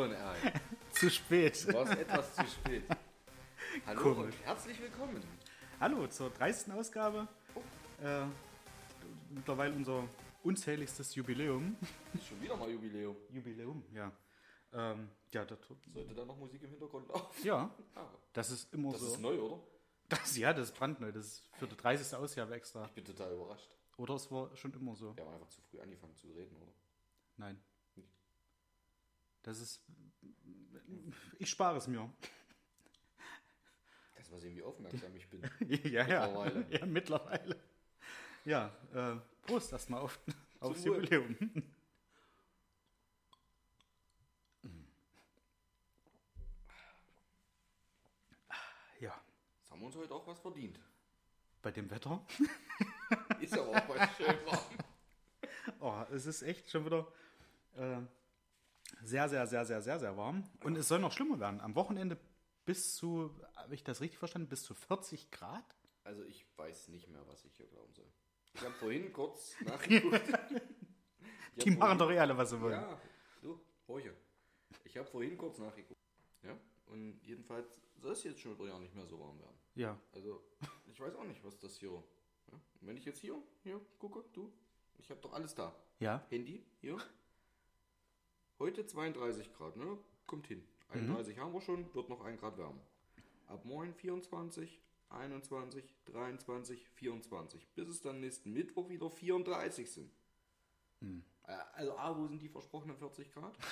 So ein Ärger. Zu spät. Du warst etwas zu spät. Hallo Komisch. und herzlich willkommen. Hallo zur 30. Ausgabe. Äh, mittlerweile unser unzähligstes Jubiläum. Ist schon wieder mal Jubiläum. Jubiläum, ja. Ähm, ja, das, Sollte da noch Musik im Hintergrund laufen? ja, Ah, das ist immer das so. ist neu, oder? Das, ja, das ist brandneu. Das ist für die 30. Ausgabe extra. Ich bin total überrascht. Oder es war schon immer so. Wir haben einfach zu früh angefangen zu reden, oder? Nein. Das ist. Ich spare es mir. Kannst du mal sehen, wie aufmerksam ich bin. ja, ja. Mittlerweile. Ja, mittlerweile. Ja, äh, Prost erstmal auf, aufs Wohl. Jubiläum. Ja, Jetzt haben wir uns heute auch was verdient. bei dem Wetter. Ist aber auch mal schön warm. Oh, es ist echt schon wieder äh, sehr, sehr, sehr, sehr, sehr, sehr warm. Und es soll noch schlimmer werden. Am Wochenende bis zu, habe ich das richtig verstanden, bis zu 40 Grad? Also ich weiß nicht mehr, was ich hier glauben soll. Ich habe vorhin kurz nachgeguckt. Die hab machen vorhin- doch eh alle, was sie wollen. Ja, du, horche. Ich habe vorhin kurz nachgeguckt. Ja, und jedenfalls soll es jetzt schon wieder nicht mehr so warm werden. Ja, Also, ich weiß auch nicht, was das hier. Ja? Wenn ich jetzt hier, hier gucke, du, ich habe doch alles da. ja. Handy, hier. Heute 32 Grad, ne? Kommt hin. Mhm. 31 haben wir schon, wird noch ein Grad wärmer. Ab morgen 24, 21, 23, 24. Bis es dann nächsten Mittwoch wieder 34 sind. Mhm. Also, A, wo sind die versprochenen 40 Grad?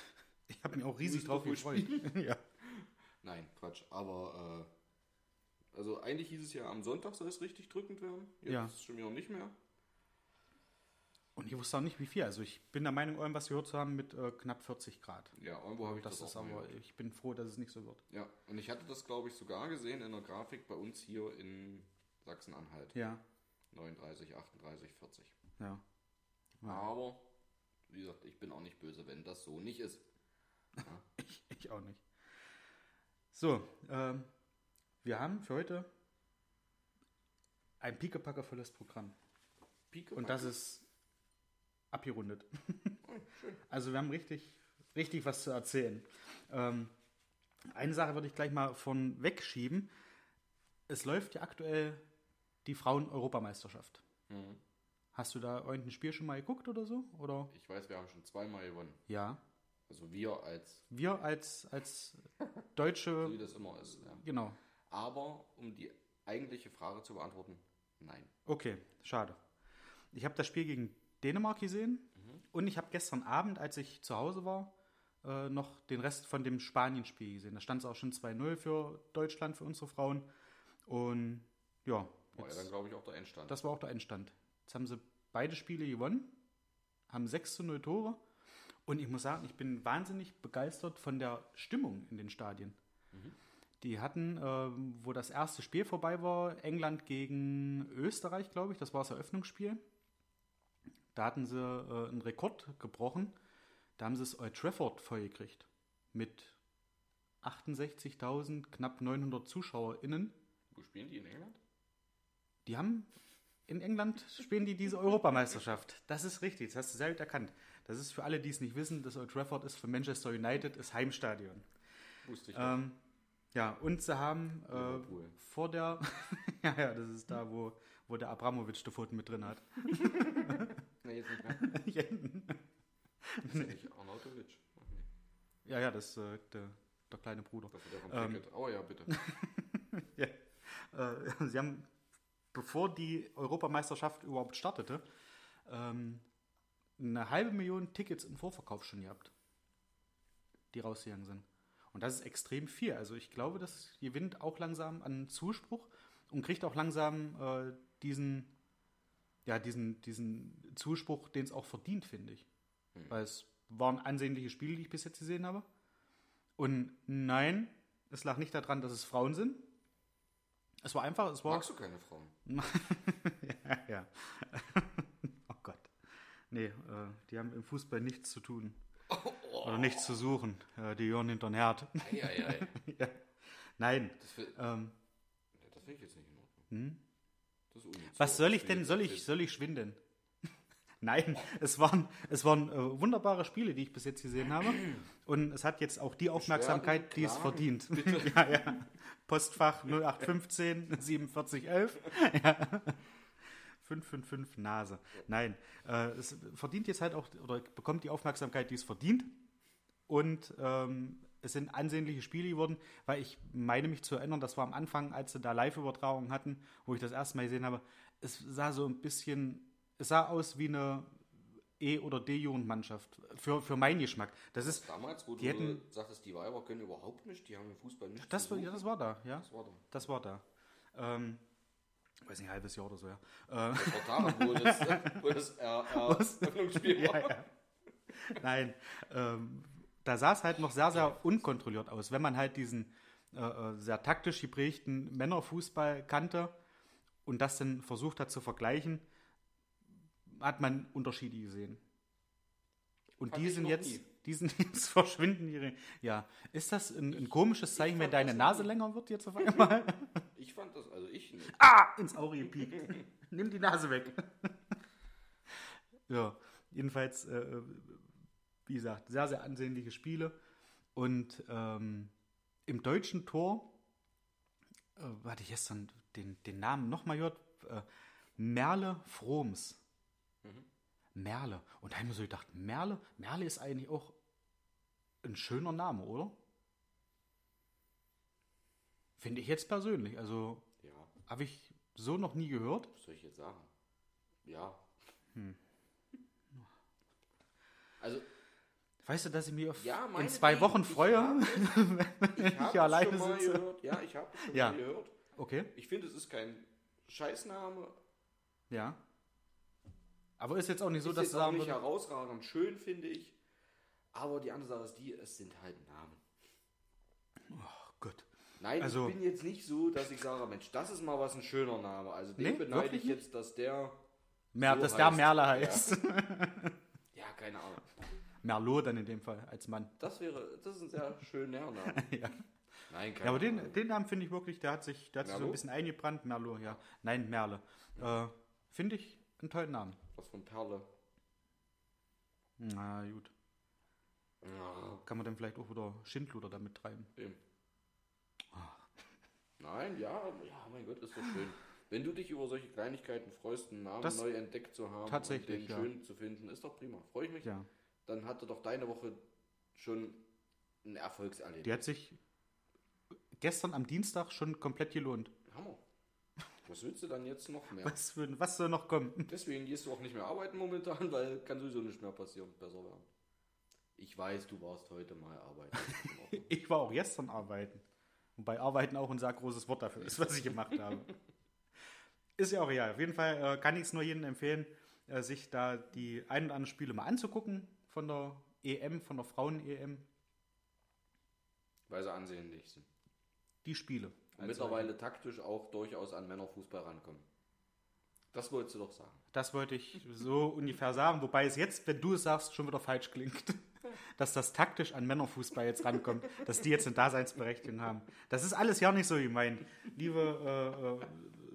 Ich habe mich auch riesig drauf gefreut. ja. Nein, Quatsch. Aber, äh, also eigentlich hieß es ja, am Sonntag soll es richtig drückend werden. Jetzt Ja. ist es schon wieder nicht mehr. Und ich wusste auch nicht, wie viel. Also ich bin der Meinung, irgendwas gehört zu haben mit äh, knapp 40 Grad. Ja, irgendwo habe ich das, Das ist auch aber, gehört. ich bin froh, dass es nicht so wird. Ja, und ich hatte das, glaube ich, sogar gesehen in der Grafik bei uns hier in Sachsen-Anhalt. Ja, 39, 38, 40. ja. Ja. Aber, wie gesagt, ich bin auch nicht böse, wenn das so nicht ist. Ich, ich auch nicht. So, ähm, wir haben für heute ein piekepackevolles Programm. Pike Und das ist abgerundet. Oh. Also wir haben richtig, richtig was zu erzählen. Ähm, eine Sache würde ich gleich mal von wegschieben. Es läuft ja aktuell die Frauen-Europameisterschaft. Mhm. Hast du da irgendein Spiel schon mal geguckt oder so? Oder? Ich weiß, wir haben schon zweimal gewonnen. Ja. Also wir als, Wir als, als so Deutsche, wie das immer ist. Ja. genau. Aber, um die eigentliche Frage zu beantworten, nein. Okay, schade. Ich habe das Spiel gegen Dänemark gesehen und ich habe gestern Abend, als ich zu Hause war, äh, noch den Rest von dem Spanien-Spiel gesehen. Da stand es auch schon 2-0 für Deutschland, für unsere Frauen. Und ja, War ja jetzt, dann, glaube ich, auch der Endstand. das war auch der Endstand. Jetzt haben sie beide Spiele gewonnen, haben 6 zu 0 Tore. Und ich muss sagen, ich bin wahnsinnig begeistert von der Stimmung in den Stadien. Die hatten, ähm, wo das erste Spiel vorbei war, England gegen Österreich, glaube ich, das war das Eröffnungsspiel. Da hatten sie äh, einen Rekord gebrochen. Da haben sie es Old Trafford vollgekriegt. Mit 68.000, knapp 900 ZuschauerInnen. Wo spielen die in England? Die haben in England spielen die diese Europameisterschaft. Das ist richtig, das hast du sehr gut erkannt. Das ist für alle, die es nicht wissen, das Old Trafford ist für Manchester United das Heimstadion. Wusste ich. Ähm, ja, und sie haben äh, vor der, ja, ja, das ist da, wo, wo der Abramowitsch die Pfoten mit drin hat. Nee, jetzt nicht mehr. ja, Das ist ja nicht Arnautovic. Ach, nee. ja, das ist äh, der, der kleine Bruder. Das ist der vom Ähm. Oh ja, bitte. ja. äh, sie haben, bevor die Europameisterschaft überhaupt startete, ähm, eine halbe Million Tickets im Vorverkauf schon gehabt, die rausgegangen sind. Und das ist extrem viel. Also ich glaube, das gewinnt auch langsam an Zuspruch und kriegt auch langsam äh, diesen, ja, diesen, diesen Zuspruch, den es auch verdient, finde ich. Weil es waren ansehnliche Spiele, die ich bis jetzt gesehen habe. Und nein, es lag nicht daran, dass es Frauen sind. Es war einfach, es war. Magst du keine Frauen? ja, ja. oh Gott. Nee, äh, die haben im Fußball nichts zu tun. Oder nichts zu suchen. Äh, die hören hinter den Herd. Ei, ei, ei. ja. Nein. Das, Ähm, das finde ich jetzt nicht in Ordnung. Unnütz. Was So, soll ich denn? Soll ich, soll ich schwinden? Nein, es waren, es waren äh, wunderbare Spiele, die ich bis jetzt gesehen habe. Und es hat jetzt auch die Aufmerksamkeit, die es verdient. ja, ja. Postfach 0815 4711. Ja. 555 Nase. Nein, äh, es verdient jetzt halt auch, oder bekommt die Aufmerksamkeit, die es verdient. Und ähm, es sind ansehnliche Spiele geworden, weil ich meine mich zu erinnern, das war am Anfang, als sie da Live-Übertragungen hatten, wo ich das erste Mal gesehen habe, es sah so ein bisschen, es sah aus wie eine E- oder D-Jugendmannschaft, für, für meinen Geschmack. Das ist, Damals, wo Die du hätten- sagtest, die Weiber können überhaupt nicht, die haben im Fußball nicht das, war- ja, das war da, ja. Das war da. Das war da. Ähm, weiß nicht, ein halbes Jahr oder so, ja. Äh, Das war Tara, wo das, wo das Eröffnungsspiel war. Ja, ja. Nein, ähm, da sah es halt noch sehr, sehr unkontrolliert aus. Wenn man halt diesen äh, äh, sehr taktisch geprägten Männerfußball kannte und das dann versucht hat zu vergleichen, hat man Unterschiede gesehen. Und Fand die sind jetzt, nie. die sind jetzt verschwinden. Ihre, ja, ist das ein, ein komisches Zeichen, wenn deine Nase nie. länger wird jetzt auf einmal? Ich fand das, also ich nicht. ah, ins Auge gepiekt. Nimm die Nase weg. ja, jedenfalls, äh, wie gesagt, sehr, sehr ansehnliche Spiele. Und ähm, im deutschen Tor, äh, hatte ich gestern den, den Namen nochmal gehört, äh, Merle Froms. Merle. Und da habe ich mir so gedacht, Merle, Merle ist eigentlich auch ein schöner Name, oder? Finde ich jetzt persönlich. Also Ja, habe ich so noch nie gehört. was soll ich jetzt sagen? Ja. Hm. Also, Weißt du, dass ich mich auf ja, in zwei Wochen ich freue? hab es- Ich habe hier alleine schon mal sitze. gehört. Ja, ich habe es schon Ja. mal gehört. Okay, Ich finde, es ist kein Scheißname. ja. Aber ist jetzt auch nicht so, ist dass jetzt du auch nicht herausragend schön, finde ich. Aber die andere Sache ist die, es sind halt Namen. oh Gott. Nein, Also- ich bin jetzt nicht so, dass ich sage, Mensch, das ist mal was ein schöner Name. Also den Nee, beneide ich jetzt, dass der, Mer, So dass der heißt- Merle ja. heißt. ja, keine Ahnung. Merlot dann in dem Fall als Mann. Das wäre, das ist ein sehr schöner Name. Ja. Nein, keine Ja, aber den, den Namen finde ich wirklich, der hat sich, der hat sich so ein bisschen eingebrannt. Merlot, ja. Nein, Merle. Äh, finde ich einen tollen Namen. Was von Perle. Na gut. Ja, Kann man dann vielleicht auch wieder Schindluder damit treiben. eben. Nein, ja, ja, mein Gott, ist doch schön. Wenn du dich über solche Kleinigkeiten freust, einen Namen Das- neu entdeckt zu haben und den ja. schön zu finden, ist doch prima. Freue ich mich. Ja. Dann hatte doch deine Woche schon ein Erfolgserlebnis. Die hat sich gestern am Dienstag schon komplett gelohnt. Hammer. Was willst du dann jetzt noch mehr? Was, für, was soll noch kommen? Deswegen gehst du auch nicht mehr arbeiten momentan, weil kann sowieso nicht mehr passieren. Besser werden. Ich weiß, du warst heute mal arbeiten. Ich war auch gestern arbeiten. Wobei arbeiten auch ein sehr großes Wort dafür ist, was ich gemacht habe. Ist ja auch real. Auf jeden Fall äh, kann ich es nur jedem empfehlen, äh, sich da die ein oder anderen Spiele mal anzugucken von der EM, von der Frauen-EM. weil sie ansehnlich sind. Die Spiele. Und mittlerweile taktisch auch durchaus an Männerfußball rankommen. Das wolltest du doch sagen. Das wollte ich so ungefähr sagen, wobei es jetzt, wenn du es sagst, schon wieder falsch klingt. Dass das taktisch an Männerfußball jetzt rankommt, dass die jetzt eine Daseinsberechtigung haben. Das ist alles ja nicht so gemeint. Liebe äh, äh,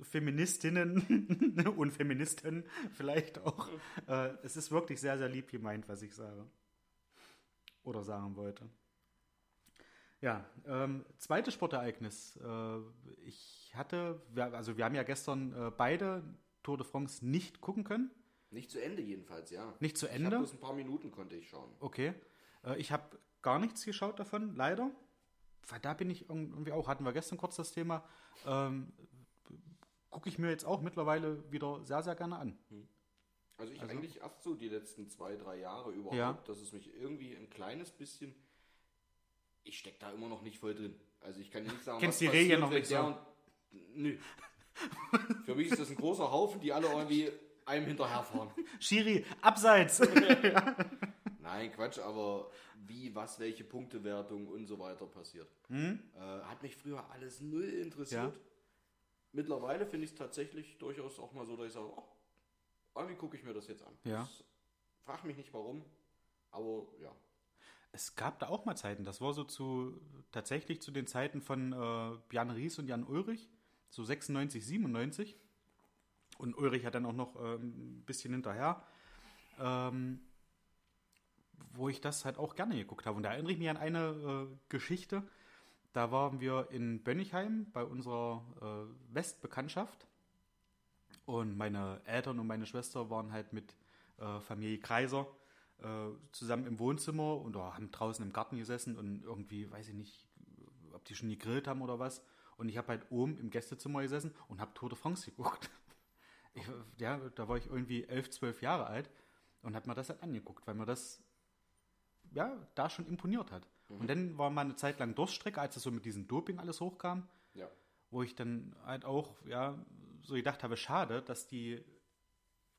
Feministinnen und Feministen vielleicht auch. Äh, es ist wirklich sehr, sehr lieb gemeint, was ich sage. Oder sagen wollte. Ja, ähm, zweites Sportereignis. Äh, ich hatte, wir, also wir haben ja gestern äh, beide Tour de France nicht gucken können. Nicht zu Ende jedenfalls, ja. Nicht zu Ich Ende? habe bloß ein paar Minuten konnte ich schauen. Okay. Äh, ich habe gar nichts geschaut davon, leider. Weil da bin ich irgendwie auch, hatten wir gestern kurz das Thema, ähm, gucke ich mir jetzt auch mittlerweile wieder sehr, sehr gerne an. Also ich Also? eigentlich erst so die letzten zwei, drei Jahre überhaupt, Ja. dass es mich irgendwie ein kleines bisschen. Ich stecke da immer noch nicht voll drin. Also ich kann nicht sagen, Kennst die Regeln noch nicht so? und- Nö. Für mich ist das ein großer Haufen, die alle irgendwie einem hinterherfahren. Schiri, abseits! Nein, Quatsch, aber wie, was, welche Punktewertung und so weiter passiert. Hm? Äh, hat mich früher alles null interessiert. Mittlerweile finde ich es tatsächlich durchaus auch mal so, dass ich sage, oh, irgendwie gucke ich mir das jetzt an. Ja. Das, frag mich nicht warum, aber ja. Es gab da auch mal Zeiten, das war so zu, tatsächlich zu den Zeiten von äh, Bjarne Ries und Jan Ulrich, so 96, 97. Und Ulrich hat dann auch noch äh, ein bisschen hinterher. ähm, wo ich das halt auch gerne geguckt habe. Und da erinnere ich mich an eine äh, Geschichte. Da waren wir in Bönnigheim bei unserer äh, Westbekanntschaft. Und meine Eltern und meine Schwester waren halt mit äh, Familie Kreiser äh, zusammen im Wohnzimmer und oh, haben draußen im Garten gesessen und irgendwie, weiß ich nicht, ob die schon gegrillt haben oder was. Und ich habe halt oben im Gästezimmer gesessen und habe Tour de France geguckt. Ich, ja, da war ich irgendwie elf, zwölf Jahre alt und habe mir das halt angeguckt, weil mir das ja da schon imponiert hat. Mhm. Und dann war mal eine Zeit lang Durststrecke, als es so mit diesem Doping alles hochkam, Ja. wo ich dann halt auch ja so gedacht habe, schade, dass die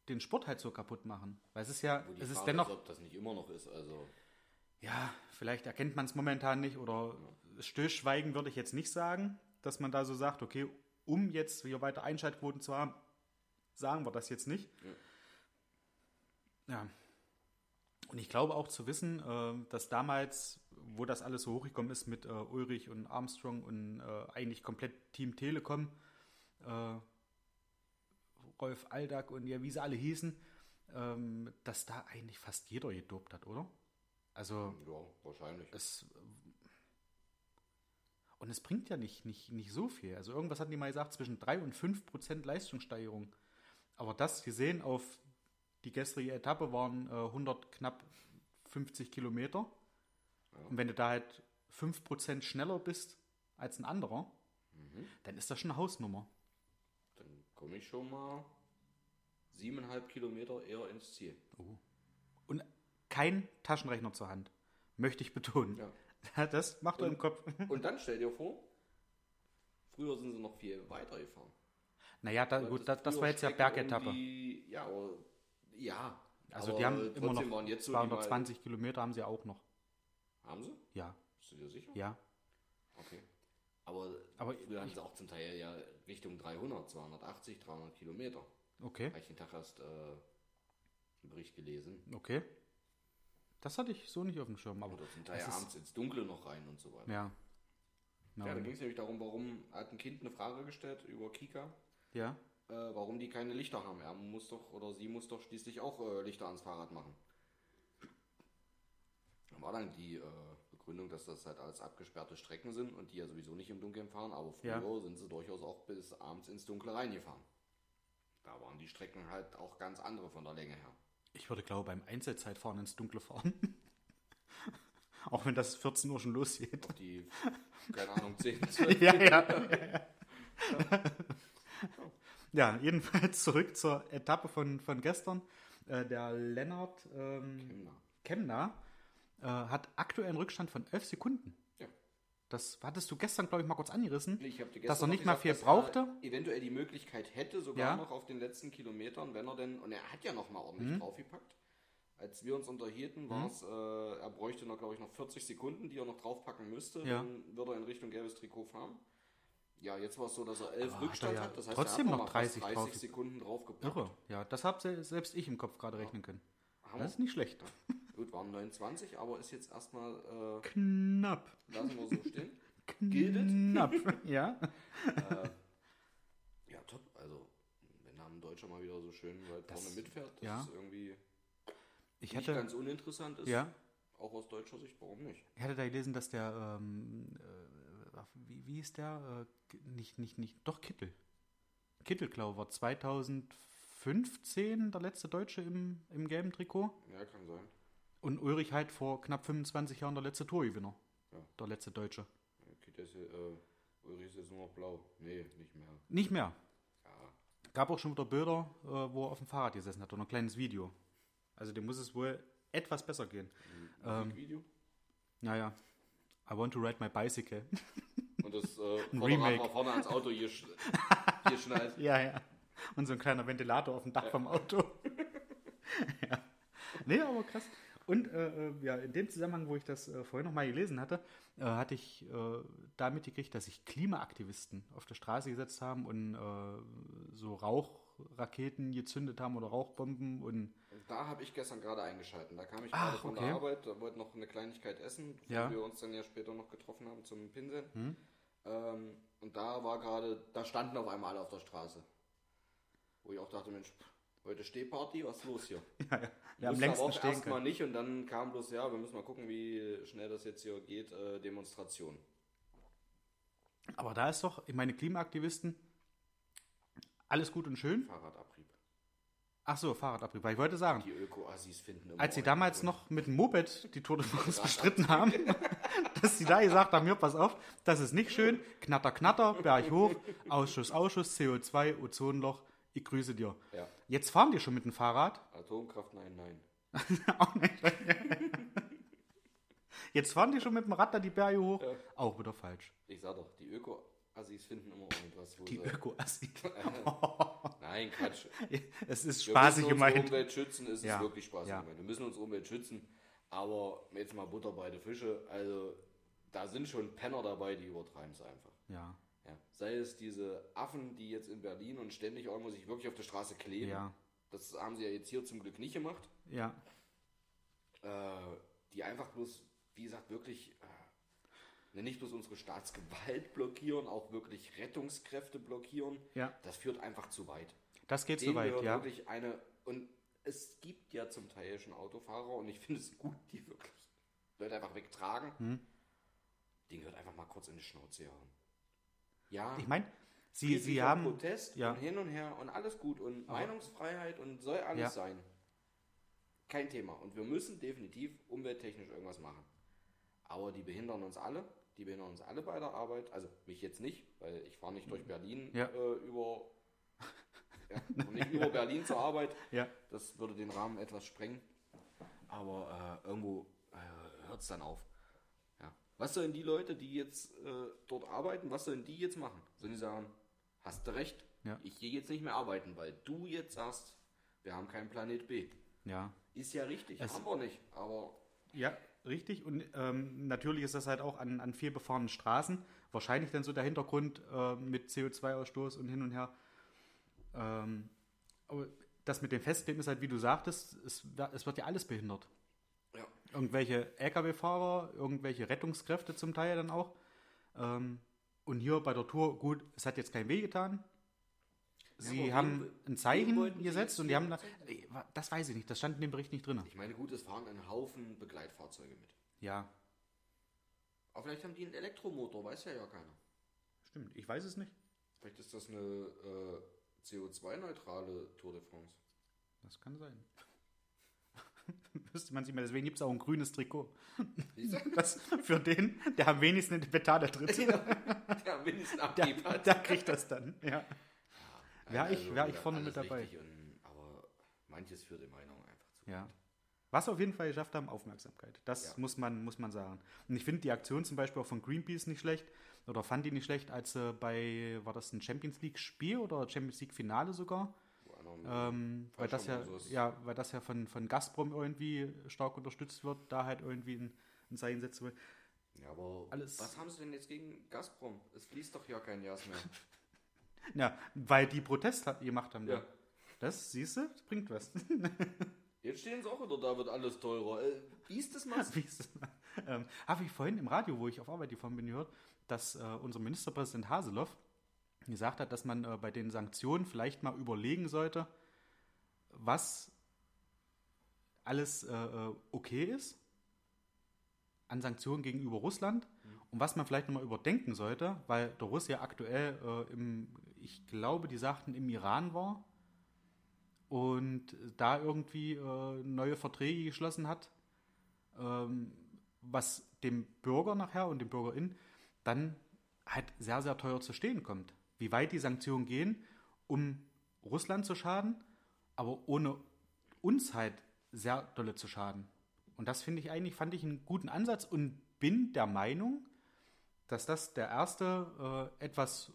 den Sport halt so kaputt machen. Weil es ist ja, es ist Frage dennoch, ob das nicht immer noch ist. Also, ja, vielleicht erkennt man es momentan nicht oder stillschweigen würde ich jetzt nicht sagen, dass man da so sagt, okay, um jetzt hier weiter Einschaltquoten zu haben, sagen wir das jetzt nicht. Ja. Und ich glaube auch zu wissen, äh, dass damals, wo das alles so hochgekommen ist mit äh, Ulrich und Armstrong und äh, eigentlich komplett Team Telekom, Rolf Aldag und ja, wie sie alle hießen, ähm, dass da eigentlich fast jeder gedopt hat, oder? Also ja, wahrscheinlich. es und es bringt ja nicht, nicht, nicht so viel. Also irgendwas hatten die mal gesagt, zwischen 3 und 5 Prozent Leistungssteigerung. Aber das gesehen auf die gestrige Etappe waren äh, 100 knapp 50 Kilometer. Und wenn du da halt 5 Prozent schneller bist als ein anderer, dann ist das schon eine Hausnummer. Dann komme ich schon mal siebeneinhalb Kilometer eher ins Ziel. Und kein Taschenrechner zur Hand. Möchte ich betonen. Ja. Das macht er im Kopf. Und dann stell dir vor, früher sind sie noch viel weiter gefahren. Naja, da, gut, das, das war jetzt ja Bergetappe. Ja, aber, ja. Also die haben immer noch waren jetzt so die mal- 220 Kilometer haben sie auch noch. Haben sie? Ja, Bist du dir sicher? ja. Okay. Aber, Aber früher hatten sie auch zum Teil ja Richtung 300, 280, 300 Kilometer. Okay, Habe ich den Tag erst äh, einen Bericht gelesen. okay. Das hatte ich so nicht auf dem Schirm, aber Oder zum Teil abends ins Dunkle noch rein und so weiter. ja. Ja, Ja, da ging es nämlich darum, warum hat ein Kind eine Frage gestellt über Kika, ja. Äh, warum die keine Lichter haben. Er muss doch oder sie muss doch schließlich auch äh, Lichter ans Fahrrad machen. Da war dann die äh, Begründung, dass das halt alles abgesperrte Strecken sind und die ja sowieso nicht im Dunkeln fahren, aber früher Ja. sind sie durchaus auch bis abends ins Dunkle reingefahren. Da waren die Strecken halt auch ganz andere von der Länge her. Ich würde glaube beim Einzelzeitfahren ins Dunkle fahren. Auch wenn das 14 Uhr schon losgeht. Auf die, keine Ahnung, 10, 12 ja, ja, ja. ja, jedenfalls zurück zur Etappe von, von gestern. Äh, der Lennart ähm. Kemner äh, hat aktuell einen Rückstand von 11 Sekunden. Ja. Das hattest du gestern, glaube ich, mal kurz angerissen. Dass er nicht mal viel er brauchte. eventuell die Möglichkeit hätte, sogar Ja. noch auf den letzten Kilometern, wenn er denn, und er hat ja noch mal ordentlich Mhm. draufgepackt. Als wir uns unterhielten, war es, äh, er bräuchte noch, glaube ich, noch 40 Sekunden, die er noch draufpacken müsste. Ja. Dann würde er in Richtung gelbes Trikot fahren. Ja, jetzt war es so, dass er 11 Aber hat Rückstand er ja hat. Das heißt, trotzdem er hat noch noch mal fast 30 30 drauf- Sekunden draufgepackt. Irre. Ja, das habe selbst ich im Kopf gerade rechnen können. Hammer. Das ist nicht schlecht. Gut, waren 29, aber ist jetzt erstmal, äh, Knapp. lassen wir so stehen. Gildet. Knapp. ja. Ja, top. Also, wenn da ein Deutscher mal wieder so schön weit vorne mitfährt, das ja. ist irgendwie Ich nicht hatte, ganz uninteressant ist. ja, Auch aus deutscher Sicht, warum nicht? ich hatte da gelesen, dass der, ähm, äh, wie, wie ist der? Äh, nicht, nicht, nicht, doch Kittel. Kittel, glaube ich, war 2015 der letzte Deutsche im, im gelben Trikot. Ja, kann sein. Und Ulrich halt vor knapp 25 Jahren der letzte Torgewinner. Ja. Der letzte Deutsche. Okay, das äh, Ulrich ist jetzt nur noch blau. Nee, nicht mehr. Nicht mehr. Ja, Gab auch schon wieder Bilder, äh, wo er auf dem Fahrrad gesessen hat und ein kleines Video. Also dem muss es wohl etwas besser gehen. ein Musikvideo. Naja. I want to ride my bicycle. Und das äh, Ein Vorderrad Remake. war vorne ans Auto gesch geschnallt. ja, ja. Und so ein kleiner Ventilator auf dem Dach vom Auto. ja. Nee, aber krass. Und äh, äh, ja, in dem Zusammenhang, wo ich das äh, vorhin noch mal gelesen hatte, äh, hatte ich äh, da mitgekriegt, dass sich Klimaaktivisten auf der Straße gesetzt haben und äh, so Rauchraketen gezündet haben oder Rauchbomben und Und da habe ich gestern gerade eingeschalten. Da kam ich Ach, gerade von okay. der Arbeit, da wollte noch eine Kleinigkeit essen, bevor Ja. wir uns dann ja später noch getroffen haben zum Pinseln. Hm? Ähm, und da war gerade, da standen auf einmal alle auf der Straße. Wo ich auch dachte, Mensch, heute Stehparty, was ist los hier? Ja, ja. Wusste längsten aber auch erstmal nicht und dann kam bloß, ja, wir müssen mal gucken, wie schnell das jetzt hier geht, äh, Demonstration. Aber da ist doch, ich meine, Klimaaktivisten, alles gut und schön. Fahrradabrieb. Ach so, Fahrradabrieb. Weil ich wollte sagen, Die Öko-Assis finden immer als sie damals Grund. noch mit dem Moped die France bestritten haben, dass sie da gesagt haben, hier, pass auf, das ist nicht schön, Knatter, Knatter, Berg hoch, Ausschuss, Ausschuss, CO2, Ozonloch, ich grüße dir. Ja, Jetzt fahren die schon mit dem Fahrrad. Atomkraft, nein, nein. Auch nicht. Jetzt fahren die schon mit dem Rad da die Berge hoch. Ja. Auch wieder falsch. Ich sag doch, die Öko-Assis finden immer irgendwas, wo Die sie... Öko-Assi. Nein, Quatsch. es ist Wir spaßig müssen unsere gemeint. Umwelt schützen, es Ja, ist wirklich spaßig ja. gemeint. Wir müssen unsere Umwelt schützen, aber jetzt mal Butter bei den Fische, also da sind schon Penner dabei, die übertreiben es einfach. Ja, Ja. Sei es diese Affen, die jetzt in Berlin und ständig irgendwo sich wirklich auf der Straße kleben. ja, Das haben sie ja jetzt hier zum Glück nicht gemacht. ja. Äh, die einfach bloß, wie gesagt, wirklich äh, nicht bloß unsere Staatsgewalt blockieren, auch wirklich Rettungskräfte blockieren. Ja. Das führt einfach zu weit. Das geht Denen so weit, ja. wirklich eine. Und es gibt ja zum Teil schon Autofahrer und ich finde es gut, die wirklich Leute einfach wegtragen. Hm. Den gehört einfach mal kurz in die Schnauze hauen. Ja, Ich meine, sie, sie haben. Protest ja. und hin und her und alles gut und Meinungsfreiheit und soll alles Ja. sein. Kein Thema. Und wir müssen definitiv umwelttechnisch irgendwas machen. Aber die behindern uns alle. Die behindern uns alle bei der Arbeit. Also mich jetzt nicht, weil ich fahre nicht durch Berlin Ja. äh, über ja, und nicht über Berlin zur Arbeit. Ja, Das würde den Rahmen etwas sprengen. Aber äh, irgendwo äh, hört es dann auf. Ja. Was sollen die Leute, die jetzt äh, dort arbeiten, was sollen die jetzt machen? Sollen die sagen, hast du recht, Ja. ich gehe jetzt nicht mehr arbeiten, weil du jetzt sagst, wir haben keinen Planet B. ja. Ist ja richtig, Es- haben wir nicht. Aber Ja, richtig. Und ähm, natürlich ist das halt auch an, an viel befahrenen Straßen. Wahrscheinlich dann so der Hintergrund äh, mit CO2-Ausstoß und hin und her. Ähm, aber das mit dem Festkleben ist halt, wie du sagtest, es, es wird ja alles behindert. ja, Irgendwelche Lkw-Fahrer, irgendwelche Rettungskräfte zum Teil dann auch. Ähm, und hier bei der Tour, gut, es hat jetzt kein Weh getan. Sie wen- haben ein Zeichen gesetzt und die haben das weiß ich nicht, das stand in dem Bericht nicht drin. ich meine, gut, es fahren ein Haufen Begleitfahrzeuge mit. Ja, Aber vielleicht haben die einen Elektromotor, weiß ja ja keiner. stimmt, ich weiß es nicht. Vielleicht ist das eine äh, CO2-neutrale Tour de France. Das kann sein. Müsste man sich mal, deswegen gibt es auch ein grünes Trikot. Das für den, der am wenigsten in die Pedale tritt. Der am wenigsten Der, Abgeb hat. der kriegt das dann, ja. Wär ich- Also, wär ich ja, vorne mit dabei. Und, aber manches führt in Meinung einfach zu. ja. Was auf jeden Fall geschafft haben, Aufmerksamkeit. Das Ja. muss, man, muss man sagen. Und ich finde die Aktion zum Beispiel auch von Greenpeace nicht schlecht. Oder fand die nicht schlecht, als äh, bei, war das ein Champions League-Spiel oder Champions League-Finale sogar? Ähm, weil, das ja, so ja, weil das ja von, von Gazprom irgendwie stark unterstützt wird, da halt irgendwie ein, ein Zeichen setzen will. ja, aber alles- was haben sie denn jetzt gegen Gazprom? Es fließt doch ja kein Gas mehr. Ja, weil die Protest hat, gemacht haben. Ja. Ja. Das, siehst du, das bringt was. Jetzt stehen sie auch wieder, da wird alles teurer. Äh, wie ist das mal? Wie ist das? ähm, Habe ich vorhin im Radio, wo ich auf Arbeit gefahren bin, gehört, dass äh, unser Ministerpräsident Haseloff gesagt hat, dass man äh, bei den Sanktionen vielleicht mal überlegen sollte, was alles äh, äh, okay ist an Sanktionen gegenüber Russland und was man vielleicht nochmal überdenken sollte, weil der Russe ja aktuell äh, im, ich glaube, die sagten, im Iran war und da irgendwie äh, neue Verträge geschlossen hat, ähm, was dem Bürger nachher und dem Bürgerin dann halt sehr, sehr teuer zu stehen kommt. Wie weit die Sanktionen gehen, um Russland zu schaden, aber ohne uns halt sehr dolle zu schaden. Und das finde ich eigentlich, fand ich einen guten Ansatz und bin der Meinung, dass das der erste äh, etwas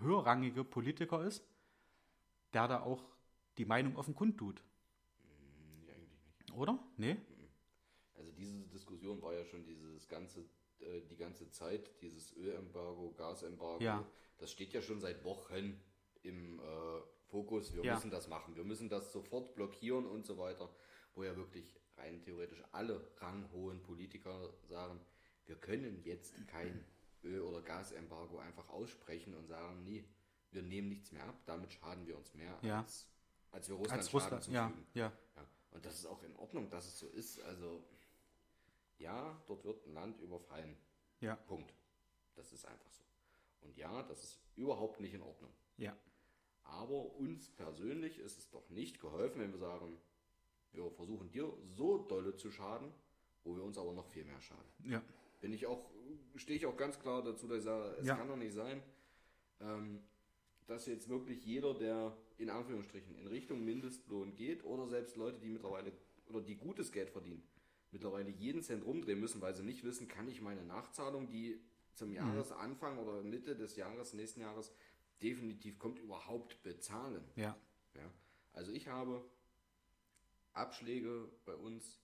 höherrangige Politiker ist, der da auch die Meinung offen kundtut. Nee, eigentlich nicht. Oder? Nee? Also diese Diskussion war ja schon dieses ganze, äh, die ganze Zeit, dieses Ölembargo, Gasembargo, Ja. das steht ja schon seit Wochen im äh, Fokus. Wir Ja. müssen das machen, wir müssen das sofort blockieren und so weiter. Wo ja wirklich rein theoretisch alle ranghohen Politiker sagen, wir können jetzt kein Öl- oder Gasembargo einfach aussprechen und sagen, nee, wir nehmen nichts mehr ab, damit schaden wir uns mehr Ja. als als wir Russland Als Schaden Russland, zufügen. ja, ja. Ja, und das ist auch in Ordnung, dass es so ist. Also, ja, dort wird ein Land überfallen. Ja, Punkt. Das ist einfach so. Und ja, das ist überhaupt nicht in Ordnung. ja. Aber uns persönlich ist es doch nicht geholfen, wenn wir sagen, wir versuchen dir so dolle zu schaden, wo wir uns aber noch viel mehr schaden. Ja, Bin ich auch, stehe ich auch ganz klar dazu, dass ich sage, es Ja. kann doch nicht sein, ähm, dass jetzt wirklich jeder, der in Anführungsstrichen in Richtung Mindestlohn geht oder selbst Leute, die mittlerweile oder die gutes Geld verdienen, mittlerweile jeden Cent rumdrehen müssen, weil sie nicht wissen, kann ich meine Nachzahlung, die zum Jahresanfang oder Mitte des Jahres, nächsten Jahres definitiv kommt, überhaupt bezahlen. ja, Ja, also ich habe Abschläge bei uns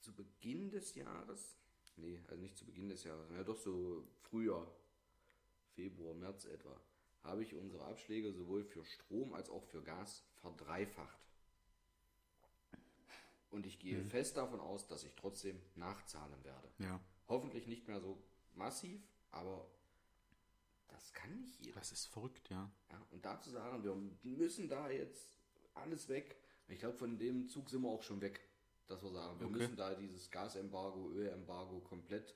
zu Beginn des Jahres, nee, also nicht zu Beginn des Jahres, ja doch so Frühjahr, Februar, März etwa, habe ich unsere Abschläge sowohl für Strom als auch für Gas verdreifacht. Und ich gehe fest davon aus, dass ich trotzdem nachzahlen werde. ja. Hoffentlich nicht mehr so massiv, aber das kann nicht jeder. Das ist verrückt, ja. Ja, und dazu sagen, wir müssen da jetzt alles weg. Ich glaube, von dem Zug sind wir auch schon weg, dass wir sagen, wir Okay. müssen da dieses Gasembargo, Ölembargo komplett.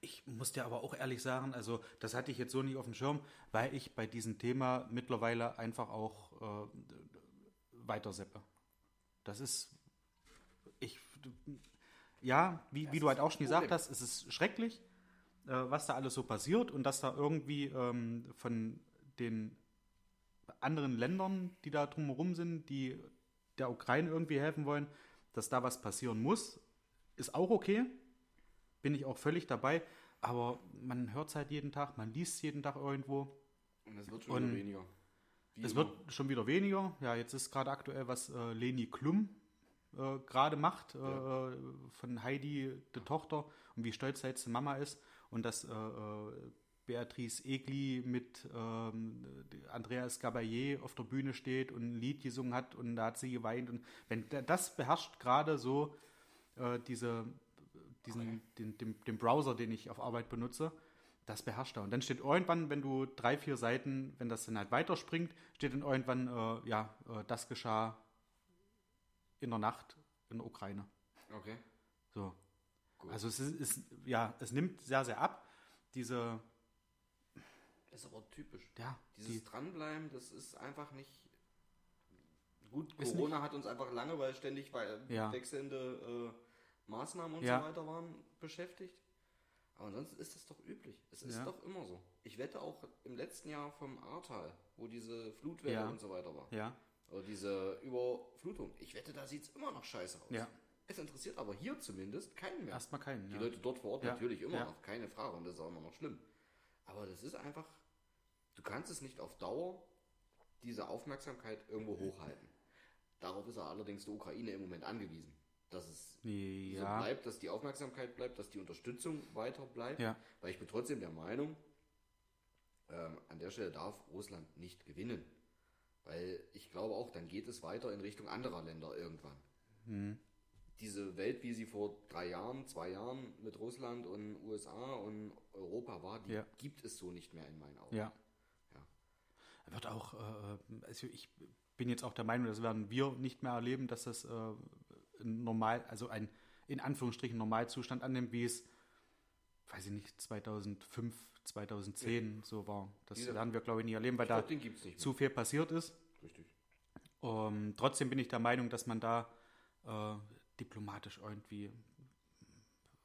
Ich muss dir aber auch ehrlich sagen, also das hatte ich jetzt so nicht auf dem Schirm, weil ich bei diesem Thema mittlerweile einfach auch äh, weiterseppe. Das ist, ich, ja, wie, wie du halt auch schon gesagt hast, es ist schrecklich, äh, was da alles so passiert und dass da irgendwie ähm, von den anderen Ländern, die da drumherum sind, die der Ukraine irgendwie helfen wollen, dass da was passieren muss, ist auch okay bin ich auch völlig dabei. Aber man hört es halt jeden Tag, man liest es jeden Tag irgendwo. Und es wird schon Und wieder weniger. Wie Es immer. wird schon wieder weniger. Ja, jetzt ist gerade aktuell, was äh, Leni Klum äh, gerade macht, äh, Ja. von Heidi, der Tochter, und wie stolz sie jetzt Mama ist. Und dass äh, äh, Beatrice Egli mit ähm, Andreas Gabayé auf der Bühne steht und ein Lied gesungen hat und da hat sie geweint. Und wenn das beherrscht gerade so äh, diese, diesen, den, den, den Browser, den ich auf Arbeit benutze, das beherrscht er. Und dann steht irgendwann, wenn du drei, vier Seiten, wenn das dann halt weiterspringt, steht dann irgendwann, äh, ja, äh, das geschah in der Nacht in der Ukraine. Okay. So. Gut. Also es ist, ist, ja, es nimmt sehr, sehr ab. Diese, ist aber typisch. ja, Dieses die, Dranbleiben, das ist einfach nicht. Gut, Corona hat uns einfach lange, weil ständig weil Ja. wechselnde äh, Maßnahmen und Ja. so weiter waren, beschäftigt. Aber ansonsten ist das doch üblich. Es ist Ja. doch immer so. Ich wette auch im letzten Jahr vom Ahrtal, wo diese Flutwelle Ja. und so weiter war. ja, Oder diese Überflutung. Ich wette, da sieht es immer noch scheiße aus. Ja. Es interessiert aber hier zumindest keinen mehr. erstmal keinen. Die. Leute dort vor Ort natürlich immer noch, keine Frage, und das ist auch immer noch schlimm. Aber das ist einfach, du kannst es nicht auf Dauer diese Aufmerksamkeit irgendwo hochhalten. Darauf ist er allerdings der Ukraine im Moment angewiesen. Dass es so Ja, bleibt, dass die Aufmerksamkeit bleibt, dass die Unterstützung weiter bleibt. Ja. Weil ich bin trotzdem der Meinung, ähm, an der Stelle darf Russland nicht gewinnen. Weil ich glaube auch, dann geht es weiter in Richtung anderer Länder irgendwann. Hm. Diese Welt, wie sie vor drei Jahren, zwei Jahren mit Russland und USA und Europa war, die Ja. gibt es so nicht mehr in meinen Augen. ja. Ja. Wird auch, äh, also ich bin jetzt auch der Meinung, das werden wir nicht mehr erleben, dass das äh, normal, also ein in Anführungsstrichen Normalzustand annimmt, wie es, weiß ich nicht, 2005, 2010 so war. Das Dieser- werden wir, glaube ich, nie erleben, weil Ich da zu viel passiert ist. Richtig. Ähm, trotzdem bin ich der Meinung, dass man da äh, diplomatisch irgendwie